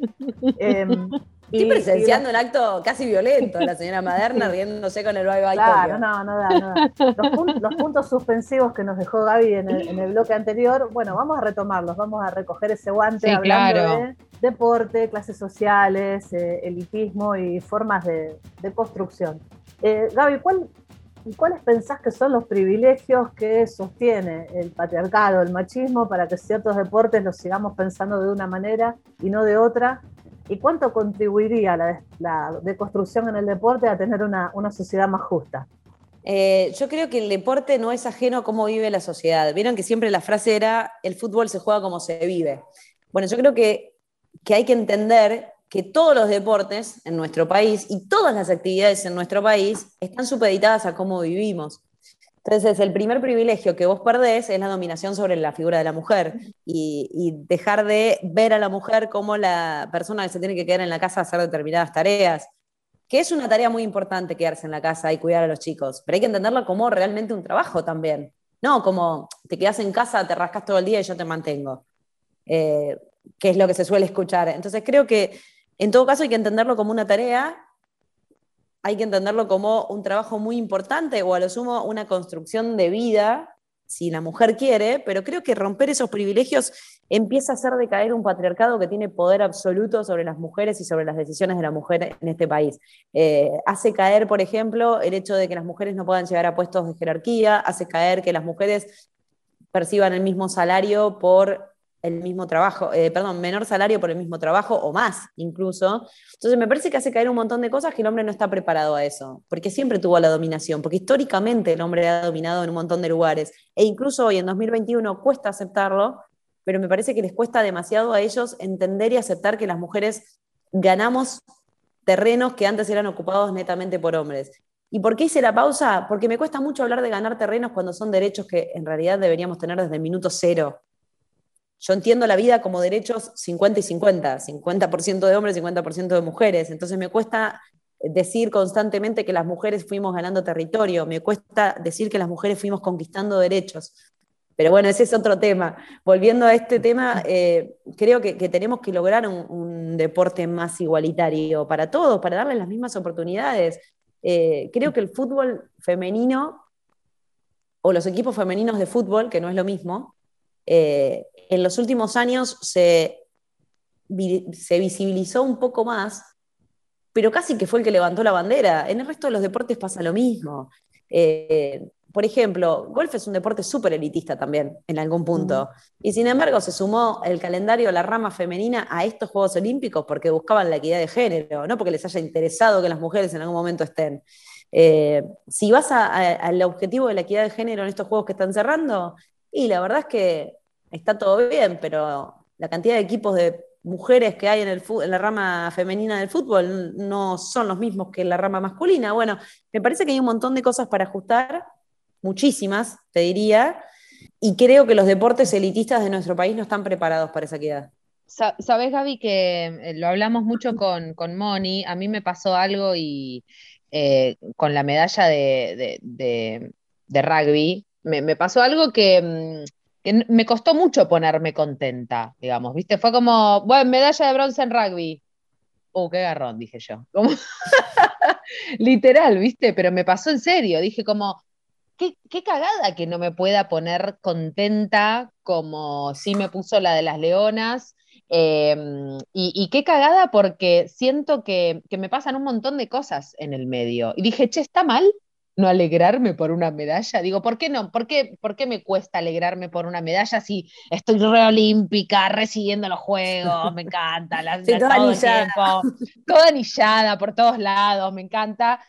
Speaker 4: Em, Estoy presenciando un acto casi violento de la señora Maderna riéndose con el bye bye.
Speaker 2: Claro, no, no da, no da. Los, puntos suspensivos que nos dejó Gaby en el, bloque anterior, bueno, vamos a retomarlos, vamos a recoger ese guante hablando de deporte, clases sociales, eh, elitismo y formas de, construcción. Eh, Gaby, ¿cuál, ¿cuáles pensás que son los privilegios que sostiene el patriarcado, el machismo, para que ciertos deportes los sigamos pensando de una manera y no de otra? ¿Y cuánto contribuiría la, la deconstrucción en el deporte a tener una, sociedad más justa?
Speaker 4: Eh, yo creo que el deporte no es ajeno a cómo vive la sociedad. Vieron que siempre la frase era, el fútbol se juega como se vive. Bueno, yo creo que, que hay que entender que todos los deportes en nuestro país y todas las actividades en nuestro país están supeditadas a cómo vivimos. Entonces, el primer privilegio que vos perdés es la dominación sobre la figura de la mujer y, dejar de ver a la mujer como la persona que se tiene que quedar en la casa a hacer determinadas tareas, que es una tarea muy importante quedarse en la casa y cuidar a los chicos, pero hay que entenderlo como realmente un trabajo también, no como te quedas en casa, te rascas todo el día y yo te mantengo, eh, que es lo que se suele escuchar. Entonces, creo que en todo caso hay que entenderlo como una tarea hay que entenderlo como un trabajo muy importante o a lo sumo una construcción de vida, si la mujer quiere, pero creo que romper esos privilegios empieza a hacer decaer un patriarcado que tiene poder absoluto sobre las mujeres y sobre las decisiones de la mujer en este país. Eh, hace caer, por ejemplo, el hecho de que las mujeres no puedan llegar a puestos de jerarquía, hace caer que las mujeres perciban el mismo salario por el mismo trabajo, eh, perdón, menor salario por el mismo trabajo o más incluso. Entonces me parece que hace caer un montón de cosas que el hombre no está preparado a eso, porque siempre tuvo la dominación, porque históricamente el hombre ha dominado en un montón de lugares, e incluso hoy en 2021 cuesta aceptarlo, pero me parece que les cuesta demasiado a ellos entender y aceptar que las mujeres ganamos terrenos que antes eran ocupados netamente por hombres. ¿Y por qué hice la pausa? Porque me cuesta mucho hablar de ganar terrenos cuando son derechos que en realidad deberíamos tener desde el minuto cero yo entiendo la vida como derechos 50 y 50, 50% de hombres, 50% de mujeres. Entonces me cuesta decir constantemente que las mujeres fuimos ganando territorio, me cuesta decir que las mujeres fuimos conquistando derechos. Pero bueno, ese es otro tema. Volviendo a este tema, eh, creo que, tenemos que lograr un, deporte más igualitario para todos, para darles las mismas oportunidades. Eh, creo que el fútbol femenino o los equipos femeninos de fútbol, que no es lo mismo, eh, en los últimos años se, se visibilizó un poco más, pero casi que fue el que levantó la bandera. En el resto de los deportes pasa lo mismo. Eh, por ejemplo, golf es un deporte súper elitista también, en algún punto. Y sin embargo, se sumó el calendario, la rama femenina, a estos Juegos Olímpicos porque buscaban la equidad de género, no porque les haya interesado que las mujeres en algún momento estén. Eh, si vas al objetivo de la equidad de género en estos Juegos que están cerrando, y la verdad es que está todo bien, pero la cantidad de equipos de mujeres que hay en, el, la rama femenina del fútbol no son los mismos que en la rama masculina. Bueno, me parece que hay un montón de cosas para ajustar, muchísimas, te diría, y creo que los deportes elitistas de nuestro país no están preparados para esa equidad.
Speaker 1: Sabes, Gaby, que eh, lo hablamos mucho con, con Moni, a mí me pasó algo y eh, con la medalla de, rugby, me, pasó algo que mm, que me costó mucho ponerme contenta, digamos, ¿viste? Fue como, bueno, medalla de bronce en rugby. Oh, qué garrón, dije yo. Literal, ¿viste? Pero me pasó en serio, dije como, qué, cagada que no me pueda poner contenta como sí me puso la de las leonas. Em, y, qué cagada porque siento que, que me pasan un montón de cosas en el medio. Y dije, che, ¿está mal? No alegrarme por una medalla? Digo, ¿por qué no? ¿Por qué, por qué me cuesta alegrarme por una medalla si estoy reolímpica, recibiendo los juegos, me encanta, la, toda todo anillada. toda anillada por todos lados, me encanta.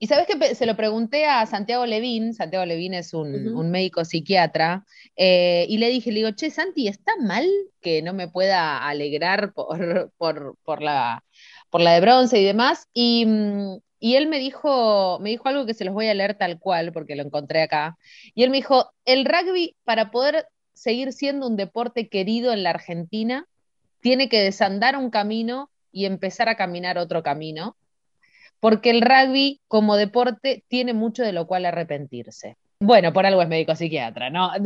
Speaker 1: Y sabes que se lo pregunté a Santiago Levín, Santiago Levín es un, médico psiquiatra, eh, y le dije, le digo, che, Santi, ¿está mal que no me pueda alegrar por, por, por la, por la de bronce y demás? Y, mm, y él me dijo, me dijo algo que se los voy a leer tal cual, porque lo encontré acá. Y él me dijo, el rugby, para poder seguir siendo un deporte querido en la Argentina, tiene que desandar un camino y empezar a caminar otro camino, porque el rugby como deporte tiene mucho de lo cual arrepentirse. Bueno, por algo es médico psiquiatra, ¿no?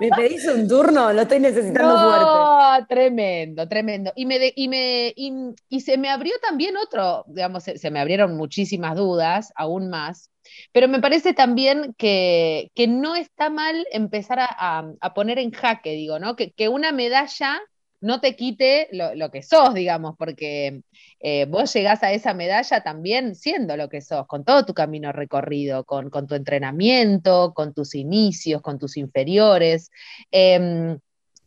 Speaker 4: ¿Me pedís un turno? Lo estoy necesitando
Speaker 1: no,
Speaker 4: fuerte.
Speaker 1: Tremendo, tremendo. Y, me y, me, y, se me abrió también otro, digamos, se, me abrieron muchísimas dudas, aún más, pero me parece también que, que no está mal empezar a, a, poner en jaque, digo, ¿no? Que, que una medalla no te quite lo, que sos, digamos, porque eh, vos llegás a esa medalla también siendo lo que sos, con todo tu camino recorrido, con, tu entrenamiento, con tus inicios, con tus inferiores. Em,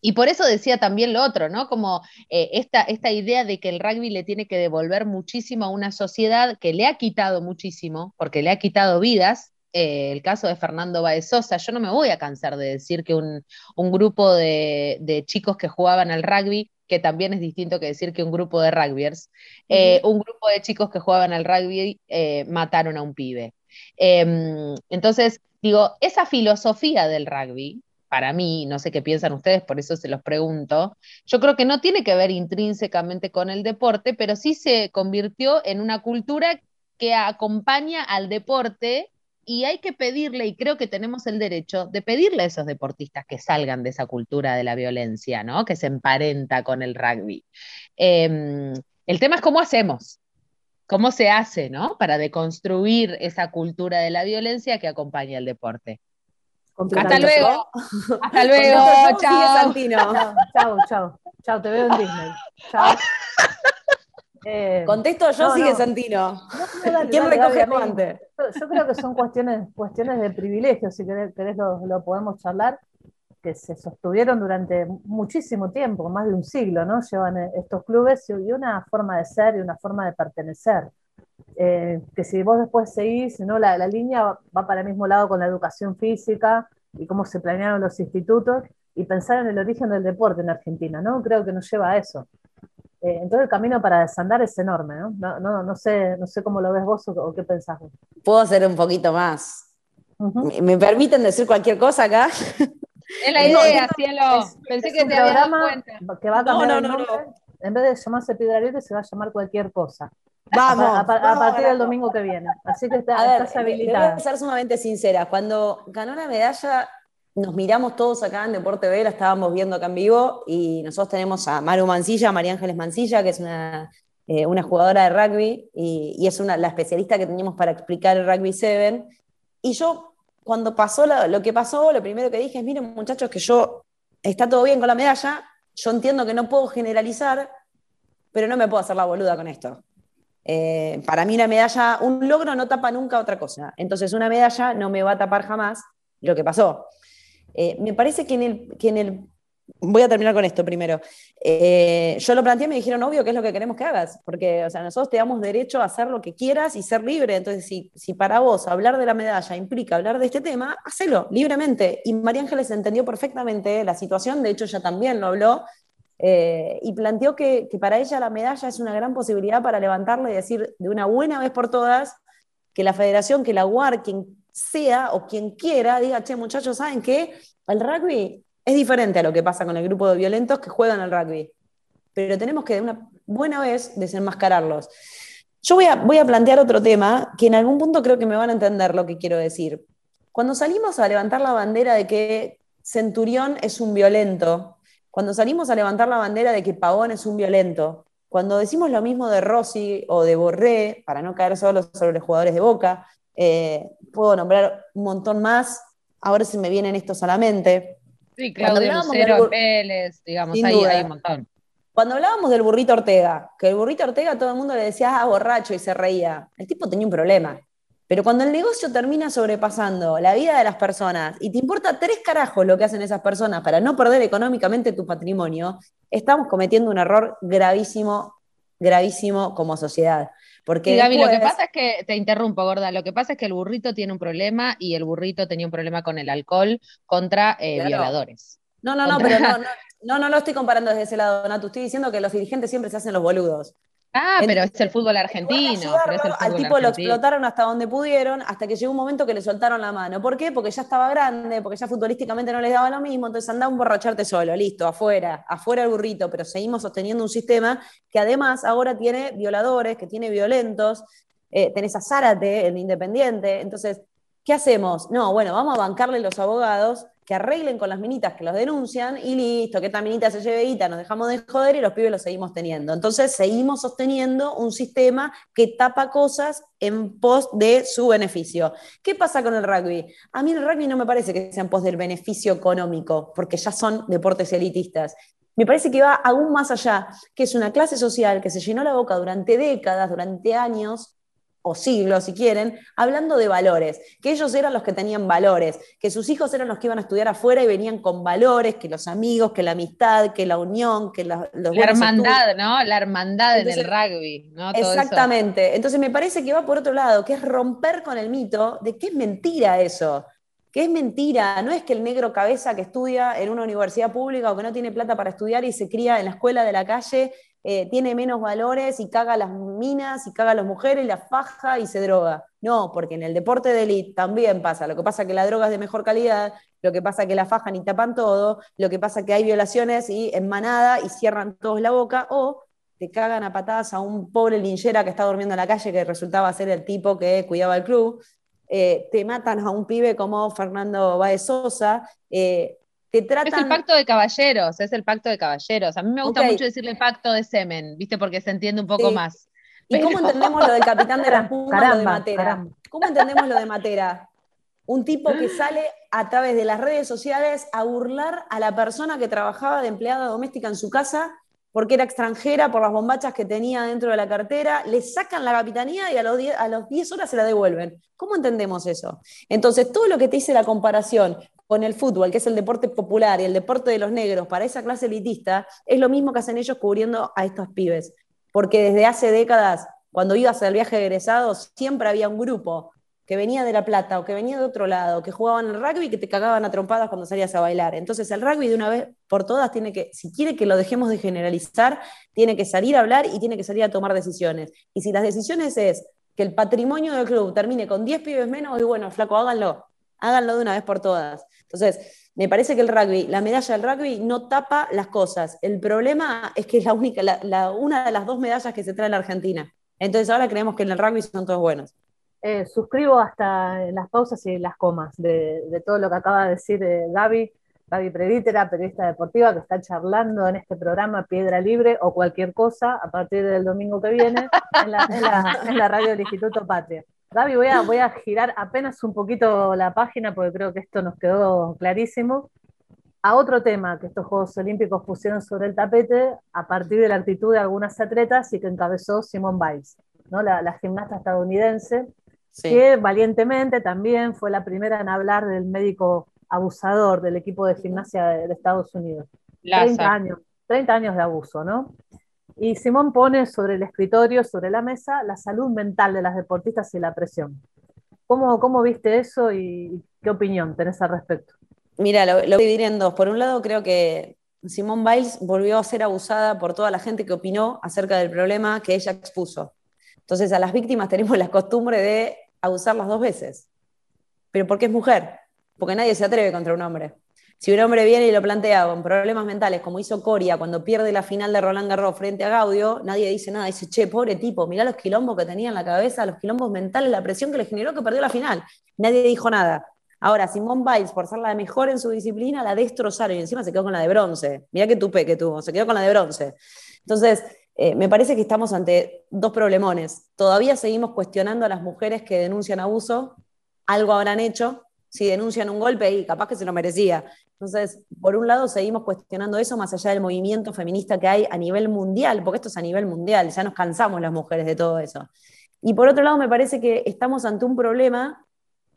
Speaker 1: y por eso decía también lo otro, ¿no? Como eh, esta, esta idea de que el rugby le tiene que devolver muchísimo a una sociedad que le ha quitado muchísimo, porque le ha quitado vidas, eh, el caso de Fernando Baezosa, yo no me voy a cansar de decir que un, grupo de, chicos que jugaban al rugby, que también es distinto que decir que un grupo de rugbyers, eh, un grupo de chicos que jugaban al rugby eh, mataron a un pibe. Em, entonces, digo, esa filosofía del rugby, para mí, no sé qué piensan ustedes, por eso se los pregunto, yo creo que no tiene que ver intrínsecamente con el deporte, pero sí se convirtió en una cultura que acompaña al deporte y hay que pedirle, y creo que tenemos el derecho de pedirle a esos deportistas que salgan de esa cultura de la violencia, ¿no? Que se emparenta con el rugby. Em, el tema es cómo hacemos, cómo se hace, ¿no? Para deconstruir esa cultura de la violencia que acompaña el deporte. Hasta luego. Hasta luego. chao.
Speaker 2: Chao, chao. Chao, te veo en Disney. Chao.
Speaker 4: Eh, Contesto yo, sigue Santino. ¿Quién recoge guante?
Speaker 2: Yo, creo que son cuestiones, cuestiones de privilegio, si querés, lo, podemos charlar, que se sostuvieron durante muchísimo tiempo, más de un siglo, ¿no? Llevan eh, estos clubes y una forma de ser y una forma de pertenecer. Eh, que si vos después seguís, ¿no? La, la, línea va para el mismo lado con la educación física y cómo se planearon los institutos y pensar en el origen del deporte en Argentina, ¿no? Creo que nos lleva a eso. Eh, entonces el camino para desandar es enorme, ¿no? No, no, no, sé, no sé cómo lo ves vos o, qué pensás vos.
Speaker 4: Puedo hacer un poquito más. ¿Me, permiten decir cualquier cosa acá?
Speaker 1: Es la idea, cielo. Pensé que te había dado cuenta.
Speaker 2: Que va a cambiar no, En vez de llamarse Piedrariete, se va a llamar cualquier cosa.
Speaker 4: Vamos.
Speaker 2: A, partir del domingo que viene. Así que está, estás habilitada.
Speaker 4: Voy a ser sumamente sincera. Cuando ganó la medalla, nos miramos todos acá en Deporte la estábamos viendo acá en vivo, y nosotros tenemos a Maru Mancilla, María Ángeles Mancilla, que es una, eh, una jugadora de rugby y, es una, la especialista que teníamos para explicar el Rugby 7. Y yo, cuando pasó lo, que pasó, lo primero que dije es, miren muchachos, que yo, está todo bien con la medalla, yo entiendo que no puedo generalizar, pero no me puedo hacer la boluda con esto. Eh, para mí una medalla, un logro no tapa nunca otra cosa. Entonces una medalla no me va a tapar jamás lo que pasó. Eh, me parece que en, el, que en el... Voy a terminar con esto primero. Eh, yo lo planteé y me dijeron, obvio, ¿qué es lo que queremos que hagas? Porque o sea, nosotros te damos derecho a hacer lo que quieras y ser libre. Entonces, si, si para vos hablar de la medalla implica hablar de este tema, hacelo libremente. Y María Ángeles entendió perfectamente la situación, de hecho ella también lo habló, eh, y planteó que, que, para ella la medalla es una gran posibilidad para levantarla y decir de una buena vez por todas que la federación, que la UAR, quien sea o quien quiera diga, che, muchachos, ¿saben qué? El rugby es diferente a lo que pasa con el grupo de violentos que juegan al rugby. Pero tenemos que de una buena vez desenmascararlos. Yo voy a, voy a plantear otro tema que en algún punto creo que me van a entender lo que quiero decir. Cuando salimos a levantar la bandera de que Centurión es un violento, cuando salimos a levantar la bandera de que Pavón es un violento, cuando decimos lo mismo de Rossi o de Borré, para no caer solo sobre los jugadores de Boca, eh, puedo nombrar un montón más, ahora se me vienen estos solamente.
Speaker 1: Sí, Claudio Lucero, Pérez, digamos, ahí hay un montón.
Speaker 4: Cuando hablábamos del burrito Ortega, que el burrito Ortega todo el mundo le decía, ah, borracho, y se reía. El tipo tenía un problema. Pero cuando el negocio termina sobrepasando la vida de las personas y te importa tres carajos lo que hacen esas personas para no perder económicamente tu patrimonio, estamos cometiendo un error gravísimo, gravísimo como sociedad. Porque
Speaker 1: Gaby, lo que pasa es que, te interrumpo, gorda, lo que pasa es que el burrito tiene un problema y el burrito tenía un problema con el alcohol contra eh, violadores.
Speaker 4: No, no, no, pero no, no, no, no lo estoy comparando desde ese lado, Natu. Estoy diciendo que los dirigentes siempre se hacen los boludos.
Speaker 1: Ah, pero es el fútbol argentino.
Speaker 4: al tipo lo explotaron hasta donde pudieron, hasta que llegó un momento que le soltaron la mano. ¿Por qué? Porque ya estaba grande, porque ya futbolísticamente no les daba lo mismo, entonces anda a emborracharte solo, listo, afuera, afuera el burrito, pero seguimos sosteniendo un sistema que además ahora tiene violadores, que tiene violentos, eh, tenés a Zárate, el Independiente, entonces ¿Qué hacemos? No, bueno, vamos a bancarle los abogados que arreglen con las minitas que los denuncian y listo, que esta minita se lleve guita, nos dejamos de joder y los pibes los seguimos teniendo. Entonces seguimos sosteniendo un sistema que tapa cosas en pos de su beneficio. ¿Qué pasa con el rugby? A mí el rugby no me parece que sea en pos del beneficio económico, porque ya son deportes elitistas. Me parece que va aún más allá, que es una clase social que se llenó la boca durante décadas, durante años, o siglos, si quieren, hablando de valores, que ellos eran los que tenían valores, que sus hijos eran los que iban a estudiar afuera y venían con valores, que los amigos, que la amistad, que la unión, que la,
Speaker 1: los La hermandad, ¿no? La hermandad en el rugby, ¿no?
Speaker 4: exactamente. Entonces me parece que va por otro lado, que es romper con el mito de que es mentira eso que es mentira, no es que el negro cabeza que estudia en una universidad pública o que no tiene plata para estudiar y se cría en la escuela de la calle eh, tiene menos valores y caga las minas y caga a las mujeres las faja y se droga. No, porque en el deporte de élite también pasa. Lo que pasa es que la droga es de mejor calidad, lo que pasa es que la fajan y tapan todo, lo que pasa es que hay violaciones y en manada y cierran todos la boca, o te cagan a patadas a un pobre linchera que está durmiendo en la calle que resultaba ser el tipo que cuidaba el club. Eh, te matan a un pibe como Fernando Baez Sosa, eh,
Speaker 1: es el pacto de caballeros, es el pacto de caballeros. A mí me gusta mucho decirle pacto de semen, ¿viste? Porque se entiende un poco más.
Speaker 4: ¿Y cómo entendemos lo del capitán de la Puma, lo de Matera? ¿Cómo entendemos lo de Matera? Un tipo que sale a través de las redes sociales a burlar a la persona que trabajaba de empleada doméstica en su casa porque era extranjera por las bombachas que tenía dentro de la cartera, le sacan la capitanía y a los 10, a los 10 horas se la devuelven. ¿Cómo entendemos eso? Entonces, todo lo que te dice la comparación con el fútbol, que es el deporte popular y el deporte de los negros para esa clase elitista, es lo mismo que hacen ellos cubriendo a estos pibes. Porque desde hace décadas, cuando ibas al viaje de egresados, siempre había un grupo que venía de La Plata o que venía de otro lado, que jugaban el rugby y que te cagaban a trompadas cuando salías a bailar. Entonces el rugby de una vez por todas tiene que, si quiere que lo dejemos de generalizar, tiene que salir a hablar y tiene que salir a tomar decisiones. Y si las decisiones es que el patrimonio del club termine con 10 pibes menos, y bueno, flaco, háganlo háganlo de una vez por todas. Entonces, me parece que el rugby, la medalla del rugby no tapa las cosas. El problema es que es la única, una de las dos medallas que se trae en la Argentina. Entonces ahora creemos que en el rugby son todos buenos.
Speaker 2: Eh, suscribo hasta las pausas y las comas de, todo lo que acaba de decir eh, Gaby, Gaby Predítera, periodista deportiva, que está charlando en este programa Piedra Libre o cualquier cosa a partir del domingo que viene en la, en la radio del Instituto Patria. Gaby, voy a, voy a girar apenas un poquito la página porque creo que esto nos quedó clarísimo. A otro tema que estos Juegos Olímpicos pusieron sobre el tapete a partir de la actitud de algunas atletas y que encabezó Simone Biles, ¿no? la, gimnasta estadounidense, que valientemente también fue la primera en hablar del médico abusador del equipo de gimnasia de, Estados Unidos. 30 años, 30 años de abuso, ¿no? Y Simón pone sobre el escritorio, sobre la mesa, la salud mental de las deportistas y la presión. ¿Cómo, cómo viste eso y qué opinión tenés al respecto?
Speaker 4: Mira, lo, lo voy a dividir en dos. Por un lado, creo que Simón Biles volvió a ser abusada por toda la gente que opinó acerca del problema que ella expuso. Entonces, a las víctimas tenemos la costumbre de abusarlas dos veces. ¿Pero por qué es mujer? Porque nadie se atreve contra un hombre. Si un hombre viene y lo plantea con problemas mentales, como hizo Coria cuando pierde la final de Roland Garros frente a Gaudio, nadie dice nada. Dice, che, pobre tipo, mirá los quilombos que tenía en la cabeza, los quilombos mentales, la presión que le generó que perdió la final. Nadie dijo nada. Ahora, Simone Biles, por ser la mejor en su disciplina, la destrozaron y encima se quedó con la de bronce. Mirá qué tupe que tuvo, se quedó con la de bronce. Entonces, eh, me parece que estamos ante dos problemones. Todavía seguimos cuestionando a las mujeres que denuncian abuso, algo habrán hecho, si denuncian un golpe y capaz que se lo merecía. Entonces, por un lado, seguimos cuestionando eso más allá del movimiento feminista que hay a nivel mundial, porque esto es a nivel mundial, ya nos cansamos las mujeres de todo eso. Y por otro lado, me parece que estamos ante un problema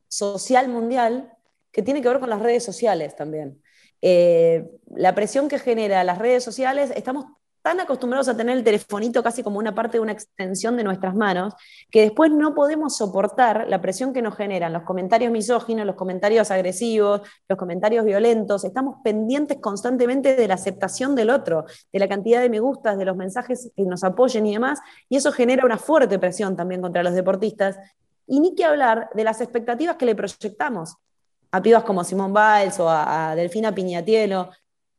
Speaker 4: social mundial que tiene que ver con las redes sociales también. Eh, la presión que genera las redes sociales, estamos tan acostumbrados a tener el telefonito casi como una parte de una extensión de nuestras manos, que después no podemos soportar la presión que nos generan los comentarios misóginos, los comentarios agresivos, los comentarios violentos. Estamos pendientes constantemente de la aceptación del otro, de la cantidad de me gustas, de los mensajes que nos apoyen y demás, y eso genera una fuerte presión también contra los deportistas. Y ni que hablar de las expectativas que le proyectamos a pibas como Simón Biles o a, a Delfina Piñatielo,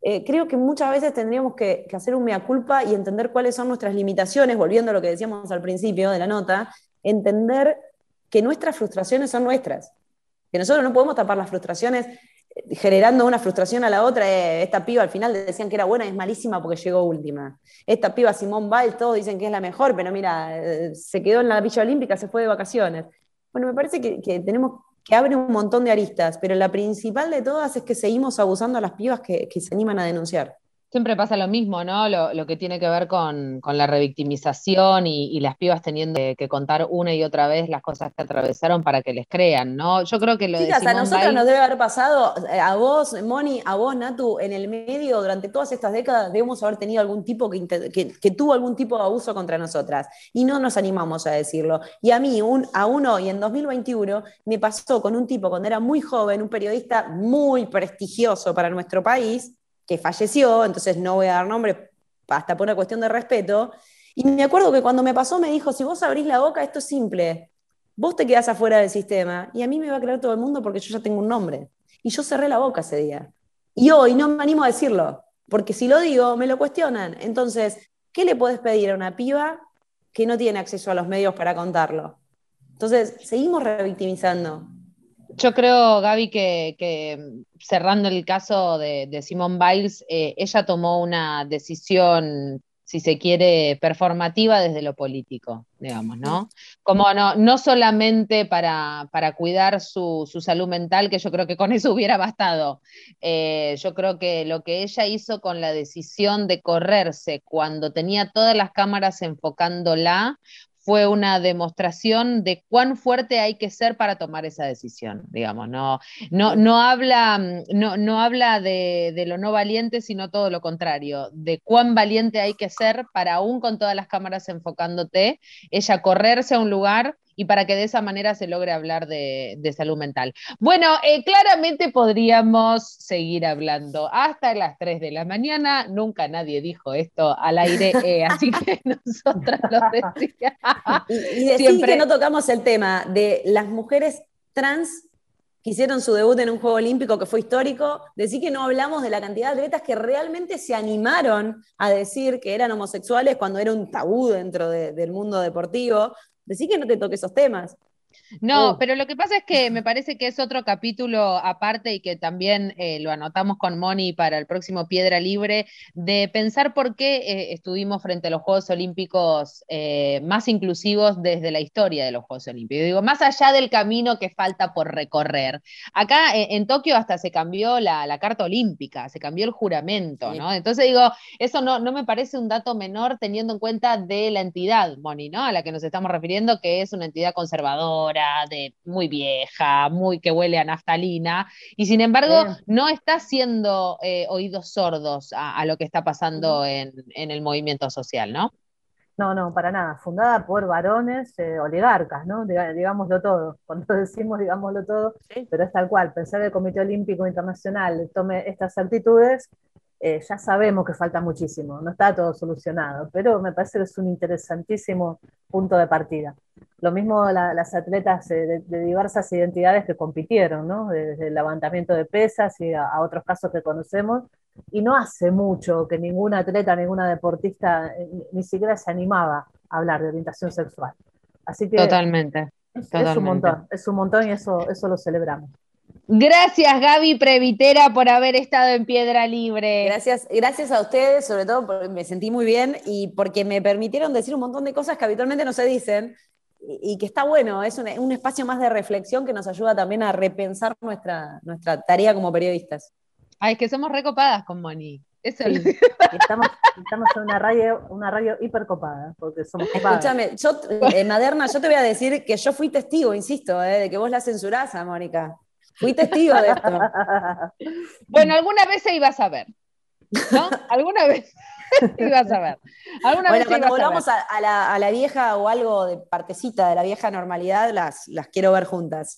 Speaker 4: eh, creo que muchas veces tendríamos que, hacer un mea culpa y entender cuáles son nuestras limitaciones, volviendo a lo que decíamos al principio de la nota, entender que nuestras frustraciones son nuestras. Que nosotros no podemos tapar las frustraciones eh, generando una frustración a la otra. Eh, esta piba al final decían que era buena y es malísima porque llegó última. Esta piba Simón Biles, todos dicen que es la mejor, pero mira, se quedó en la Villa Olímpica, se fue de vacaciones. Bueno, me parece que, que tenemos que abre un montón de aristas, pero la principal de todas es que seguimos abusando a las pibas que, que se animan a denunciar.
Speaker 1: Siempre pasa lo mismo, ¿no? Lo, que tiene que ver con, la revictimización y, las pibas teniendo que contar una y otra vez las cosas que atravesaron para que les crean, ¿no? Yo creo que lo
Speaker 4: Chicas,
Speaker 1: de
Speaker 4: a nosotros nos debe haber pasado, eh, a vos, Moni, a vos, Natu, en el medio, durante todas estas décadas, debemos haber tenido algún tipo que, que, tuvo algún tipo de abuso contra nosotras. Y no nos animamos a decirlo. Y a mí, un, a uno y en 2021, me pasó con un tipo cuando era muy joven, un periodista muy prestigioso para nuestro país, que falleció, entonces no voy a dar nombre hasta por una cuestión de respeto. Y me acuerdo que cuando me pasó me dijo, si vos abrís la boca, esto es simple, vos te quedás afuera del sistema y a mí me va a creer todo el mundo porque yo ya tengo un nombre. Y yo cerré la boca ese día. Y hoy no me animo a decirlo, porque si lo digo, me lo cuestionan. Entonces, ¿qué le puedes pedir a una piba que no tiene acceso a los medios para contarlo? Entonces, seguimos revictimizando.
Speaker 1: Yo creo, Gaby, que, cerrando el caso de, de Simone Biles, eh, ella tomó una decisión, si se quiere, performativa desde lo político, digamos, ¿no? Como no, no solamente para, cuidar su, salud mental, que yo creo que con eso hubiera bastado. Eh, yo creo que lo que ella hizo con la decisión de correrse cuando tenía todas las cámaras enfocándola fue una demostración de cuán fuerte hay que ser para tomar esa decisión, digamos, no, no, no habla, no, no habla de, de, lo no valiente, sino todo lo contrario, de cuán valiente hay que ser para aún con todas las cámaras enfocándote, ella correrse a un lugar y para que de esa manera se logre hablar de, salud mental. Bueno, eh, claramente podríamos seguir hablando hasta las 3 de la mañana. Nunca nadie dijo esto al aire, eh, así que nosotras lo decíamos.
Speaker 4: Y, decir que no tocamos el tema de las mujeres trans que hicieron su debut en un Juego Olímpico que fue histórico, decir que no hablamos de la cantidad de atletas que realmente se animaron a decir que eran homosexuales cuando era un tabú dentro del mundo deportivo, Decí que no te toque esos temas.
Speaker 1: No, pero lo que pasa es que me parece que es otro capítulo aparte y que también eh, lo anotamos con Moni para el próximo Piedra Libre, de pensar por qué eh, estuvimos frente a los Juegos Olímpicos eh, más inclusivos desde la historia de los Juegos Olímpicos. Digo, más allá del camino que falta por recorrer. Acá en Tokio hasta se cambió la, carta olímpica, se cambió el juramento, ¿no? Entonces digo, eso no, no me parece un dato menor teniendo en cuenta de la entidad, Moni, ¿no? A la que nos estamos refiriendo, que es una entidad conservadora de muy vieja, muy que huele a naftalina, y sin embargo no está haciendo eh, oídos sordos a, lo que está pasando en, el movimiento social, ¿no?
Speaker 2: No, no, para nada. Fundada por varones eh, oligarcas, ¿no? digámoslo todo. Cuando decimos digámoslo todo, pero es tal cual. Pensar que el Comité Olímpico Internacional tome estas actitudes eh, ya sabemos que falta muchísimo, no está todo solucionado, pero me parece que es un interesantísimo punto de partida. Lo mismo las atletas de, diversas identidades que compitieron, ¿no? desde el levantamiento de pesas y a, otros casos que conocemos, y no hace mucho que ninguna atleta, ninguna deportista eh, ni, siquiera se animaba a hablar de orientación sexual. Así que
Speaker 1: totalmente,
Speaker 2: es, un montón, es un montón y eso, eso lo celebramos.
Speaker 1: Gracias Gaby Previtera por haber estado en Piedra Libre.
Speaker 4: Gracias, gracias a ustedes, sobre todo porque me sentí muy bien y porque me permitieron decir un montón de cosas que habitualmente no se dicen y, que está bueno, es un, espacio más de reflexión que nos ayuda también a repensar nuestra, nuestra tarea como periodistas.
Speaker 1: Ay, es que somos recopadas con Moni.
Speaker 2: estamos, estamos, en una radio, una radio hipercopada, porque somos
Speaker 4: copadas. Escúchame, yo, eh, Maderna, yo te voy a decir que yo fui testigo, insisto, eh, de que vos la censurás a Mónica. Fui testigo de esto.
Speaker 1: Bueno, alguna vez se iba a saber. ¿No? Alguna vez ibas a ver. ¿Alguna
Speaker 4: bueno, cuando volvamos a, la, vieja o algo de partecita de la vieja normalidad, las, las quiero ver juntas.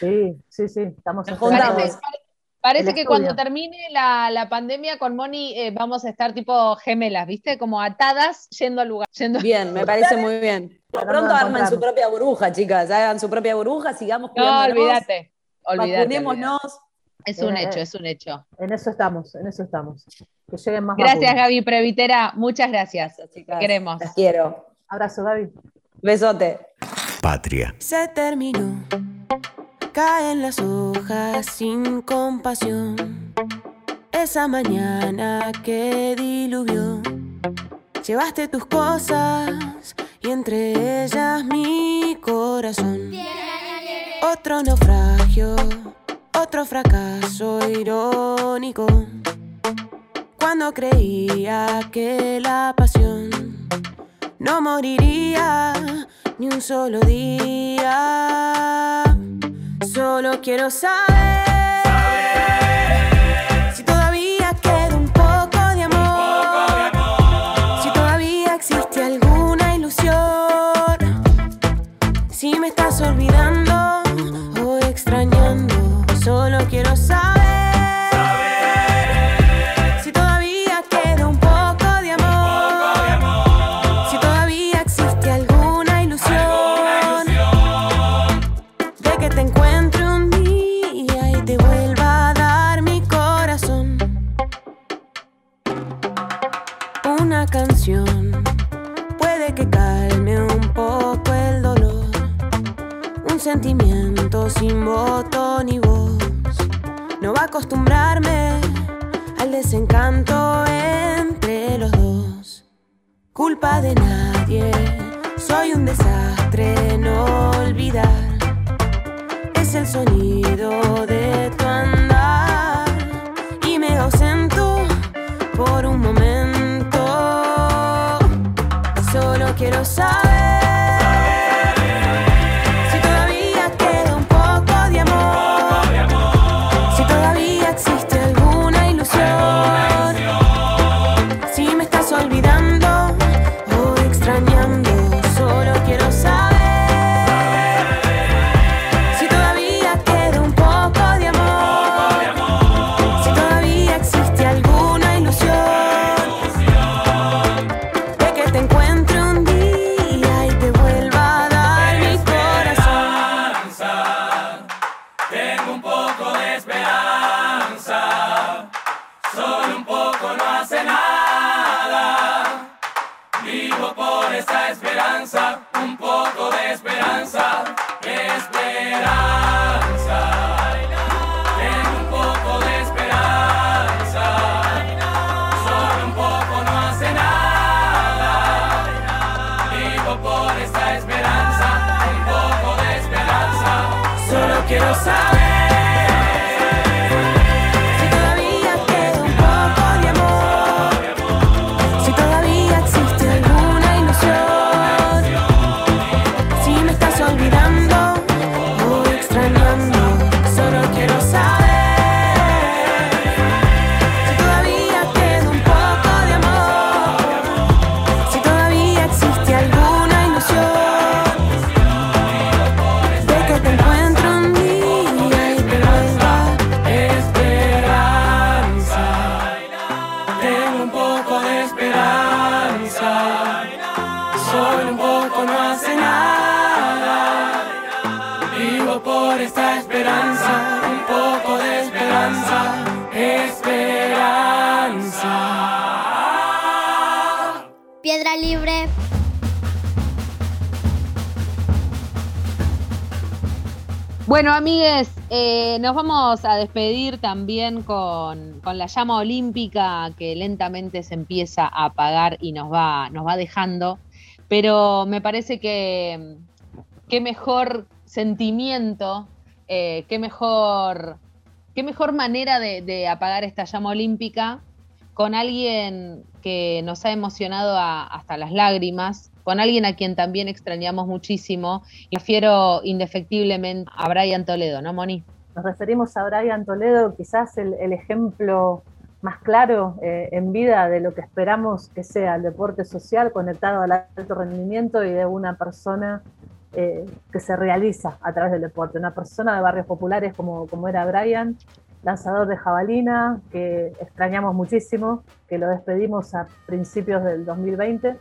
Speaker 2: Sí, sí, sí, estamos
Speaker 1: Parece, parece que cuando termine la, pandemia con Moni eh, vamos a estar tipo gemelas, ¿viste? Como atadas yendo al lugar.
Speaker 4: Bien, me parece muy bien. Pronto armen su propia burbuja, chicas. Hagan su propia burbuja, sigamos
Speaker 1: No, olvídate. Olvídate.
Speaker 4: Es un hecho, es un hecho.
Speaker 2: En eso estamos, en eso estamos. Que lleguen más
Speaker 1: Gracias, Gaby Previtera. Muchas gracias. queremos.
Speaker 4: Las quiero.
Speaker 2: Abrazo, Gaby.
Speaker 4: Besote.
Speaker 6: Patria.
Speaker 7: Se terminó
Speaker 8: caen las hojas sin compasión. Esa mañana que diluvió, llevaste tus cosas y entre ellas mi corazón. Otro naufragio, otro fracaso irónico. Cuando creía que la pasión no moriría ni un solo día. Solo quiero saber. Sin voto ni voz. No va a acostumbrarme al desencanto entre los dos. Culpa de nadie, soy un desastre, no olvidar es el sonido de tu andar y me ausento por un momento. Solo quiero saber
Speaker 1: amigues, eh, nos vamos a despedir también con, la llama olímpica que lentamente se empieza a apagar y nos va, dejando. Pero me parece que qué mejor sentimiento, eh, qué mejor, qué mejor manera de, apagar esta llama olímpica con alguien que nos ha emocionado hasta las lágrimas, con alguien a quien también extrañamos muchísimo, y refiero indefectiblemente a Brian Toledo, ¿no, Moni?
Speaker 2: Nos referimos a Brian Toledo, quizás el, el ejemplo más claro eh, en vida de lo que esperamos que sea el deporte social conectado al alto rendimiento y de una persona eh, que se realiza a través del deporte, una persona de barrios populares como, como era Brian, lanzador de jabalina, que extrañamos muchísimo, que lo despedimos a principios del 2020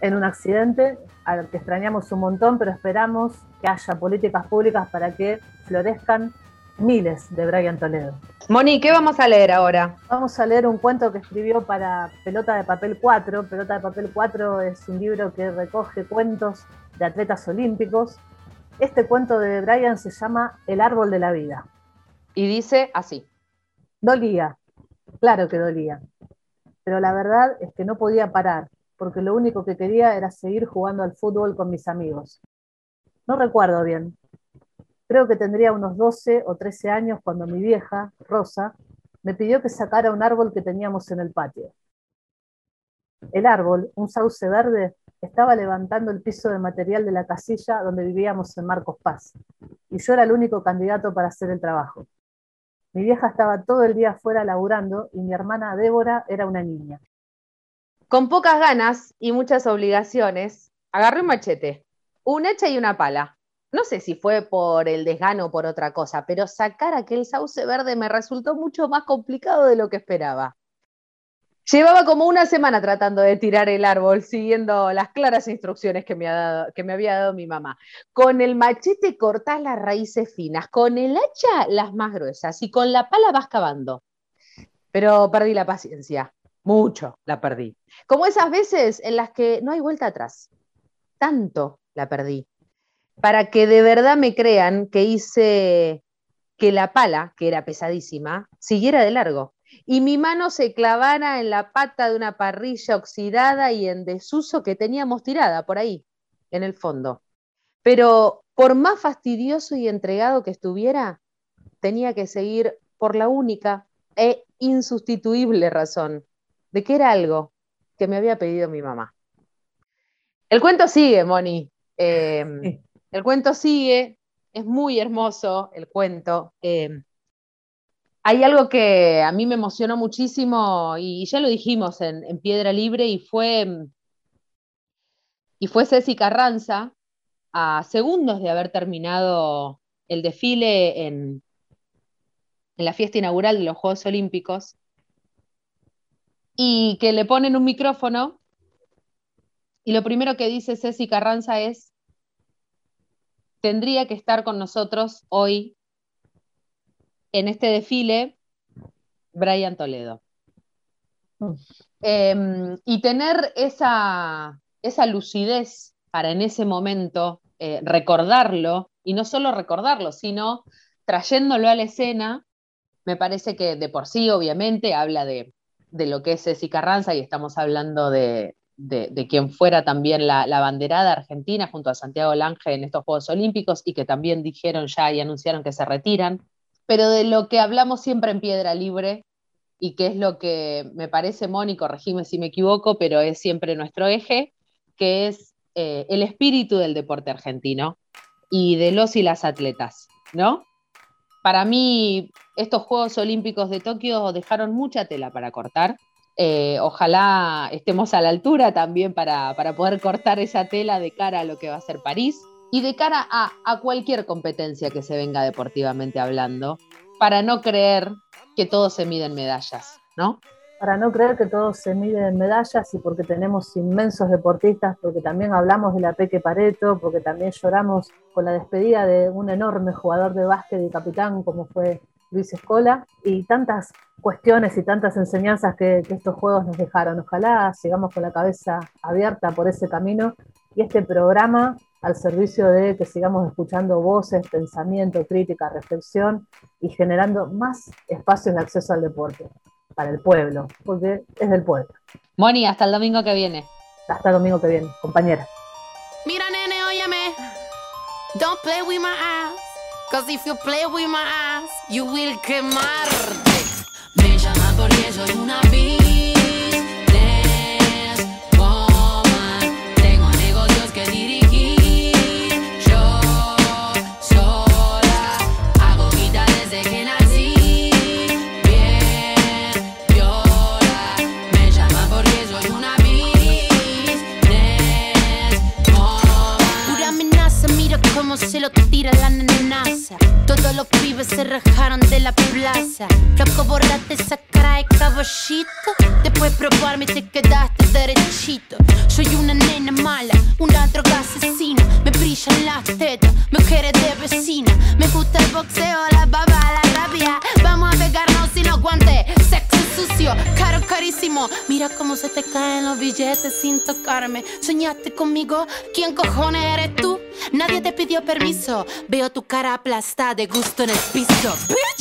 Speaker 2: en un accidente, al que extrañamos un montón, pero esperamos que haya políticas públicas para que florezcan miles de Brian Toledo.
Speaker 1: Moni, ¿qué vamos a leer ahora?
Speaker 2: Vamos a leer un cuento que escribió para Pelota de Papel 4. Pelota de Papel 4 es un libro que recoge cuentos de atletas olímpicos Este cuento de Brian se llama El árbol de la vida.
Speaker 1: Y dice así.
Speaker 2: Dolía, claro que dolía. Pero la verdad es que no podía parar, porque lo único que quería era seguir jugando al fútbol con mis amigos. No recuerdo bien. Creo que tendría unos 12 o 13 años cuando mi vieja, Rosa, me pidió que sacara un árbol que teníamos en el patio. El árbol, un sauce verde, estaba levantando el piso de material de la casilla donde vivíamos en Marcos Paz, y yo era el único candidato para hacer el trabajo. Mi vieja estaba todo el día afuera laburando y mi hermana Débora era una niña.
Speaker 1: Con pocas ganas y muchas obligaciones, agarré un machete, un hacha y una pala. No sé si fue por el desgano o por otra cosa, pero sacar aquel sauce verde me resultó mucho más complicado de lo que esperaba. Llevaba como una semana tratando de tirar el árbol, siguiendo las claras instrucciones que me, había dado mi mamá. Con el machete cortás las raíces finas, con el hacha las más gruesas y con la pala vas cavando. Pero perdí la paciencia, mucho la perdí. Como esas veces en las que no hay vuelta atrás. Tanto la perdí. Para que de verdad me crean que hice que la pala, que era pesadísima, siguiera de largo y mi mano se clavara en la pata de una parrilla oxidada y en desuso que teníamos tirada por ahí, en el fondo. Pero por más fastidioso y entregado que estuviera, tenía que seguir por la única e insustituible razón de que era algo que me había pedido mi mamá. El cuento sigue, Moni. Eh, el cuento sigue, es muy hermoso el cuento. Eh, hay algo que a mí me emocionó muchísimo y ya lo dijimos en, Piedra Libre y fue, y fue Ceci Carranza a segundos de haber terminado el desfile en, en la fiesta inaugural de los Juegos Olímpicos y que le ponen un micrófono y lo primero que dice Ceci Carranza es, tendría que estar con nosotros hoy en este desfile Brian Toledo. Em, y tener esa, esa, lucidez para en ese momento eh, recordarlo, y no solo recordarlo, sino trayéndolo a la escena, me parece que de por sí, obviamente, habla de, lo que es Ceci Carranza y estamos hablando de, de, quien fuera también la, la, banderada argentina junto a Santiago Lange en estos Juegos Olímpicos y que también dijeron ya y anunciaron que se retiran pero de lo que hablamos siempre en Piedra Libre y que es lo que me parece, Moni, corregime si me equivoco, pero es siempre nuestro eje, que es eh, el espíritu del deporte argentino y de los y las atletas, ¿no? Para mí, estos Juegos Olímpicos de Tokio dejaron mucha tela para cortar. Eh, ojalá estemos a la altura también para, para poder cortar esa tela de cara a lo que va a ser París y de cara a, cualquier competencia que se venga deportivamente hablando, para no creer que todo se mide en medallas, ¿no?
Speaker 2: Para no creer que todo se mide en medallas y porque tenemos inmensos deportistas, porque también hablamos de la Peque Pareto, porque también lloramos con la despedida de un enorme jugador de básquet y capitán como fue Luis Escola, y tantas cuestiones y tantas enseñanzas que, estos juegos nos dejaron. Ojalá sigamos con la cabeza abierta por ese camino y este programa al servicio de que sigamos escuchando voces, pensamiento, crítica, reflexión y generando más espacios de acceso al deporte para el pueblo, porque es del pueblo.
Speaker 1: Moni, hasta el domingo que viene.
Speaker 2: Hasta el domingo que viene, compañera.
Speaker 7: Mira, nene, óyeme. Don't play with my ass. Cause if you play with my ass, you will quemarte. Me llama porque soy una lo tira la nenaza. Todos los pibes se rajaron de la plaza. Flaco, borrate esa cara de caballito. Después probarme te quedaste derechito. Soy una nena mala, una droga asesina. Me brillan las tetas, mujeres de vecina. Me gusta el boxeo, la baba, la rabia. Vamos a pegarnos sin los guantes. Sucio caro, carísimo. Mira cómo se te caen los billetes sin tocarme. Soñaste conmigo, ¿quién cojones eres tú? Nadie te pidió permiso. Veo tu cara aplastada de gusto en el piso. Bitch.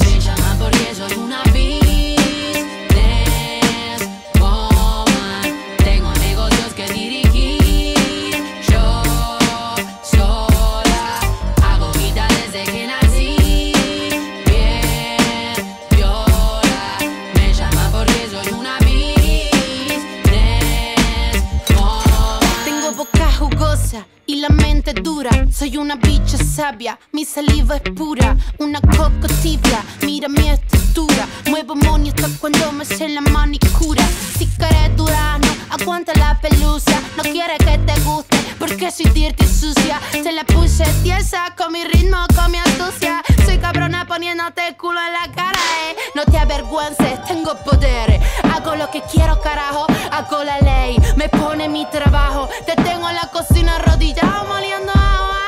Speaker 7: Y la mente dura. Soy una bicha sabia, mi saliva es pura. Una coco tibia, mira mi estructura. Muevo money cuando me sé la manicura. Si quieres durano, aguanta la pelusa. No quiere que te guste porque soy dirty sucia. Te la puse tiesa con mi ritmo, con mi astucia. Soy cabrona poniéndote el culo en la cara, eh. No te avergüences, tengo poder. Hago lo que quiero, carajo. Hago la ley, me pone mi trabajo. Te tengo en la cocina arrodillado, moliendo agua.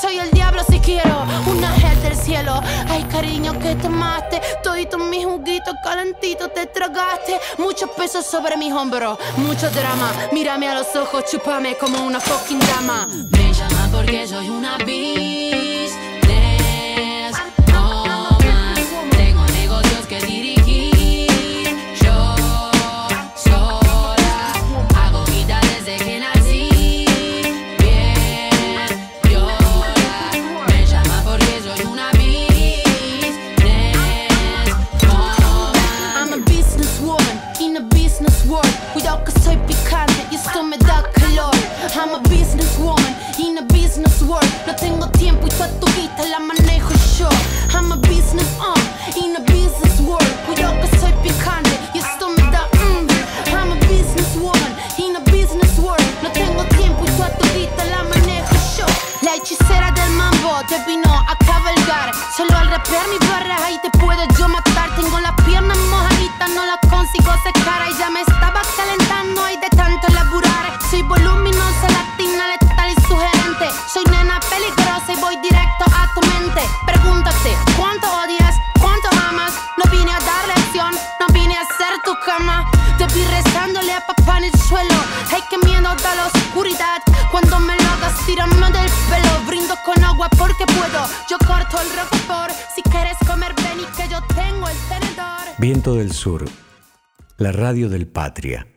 Speaker 7: Soy el diablo si quiero. Un ángel del cielo. Ay, cariño, que tomaste. Todito mi juguito calentito te tragaste. Mucho peso sobre mis hombros, mucho drama. Mírame a los ojos, chúpame como una fucking dama. Me llama porque soy una businesswoman. No tengo tiempo y toda tu vida la manejo yo. I'm a business uh, in a business world. Cuidado que soy picante y esto me da mm. I'm a businesswoman in a business world. No tengo tiempo y toda tu vida la manejo yo. La hechicera del mambo te vino a cabalgar. Solo al rapear mi barra ahí te puedo yo matar. Tengo las piernas mojaditas, no las consigo secar.
Speaker 6: Viento del Sur, la radio del Patria.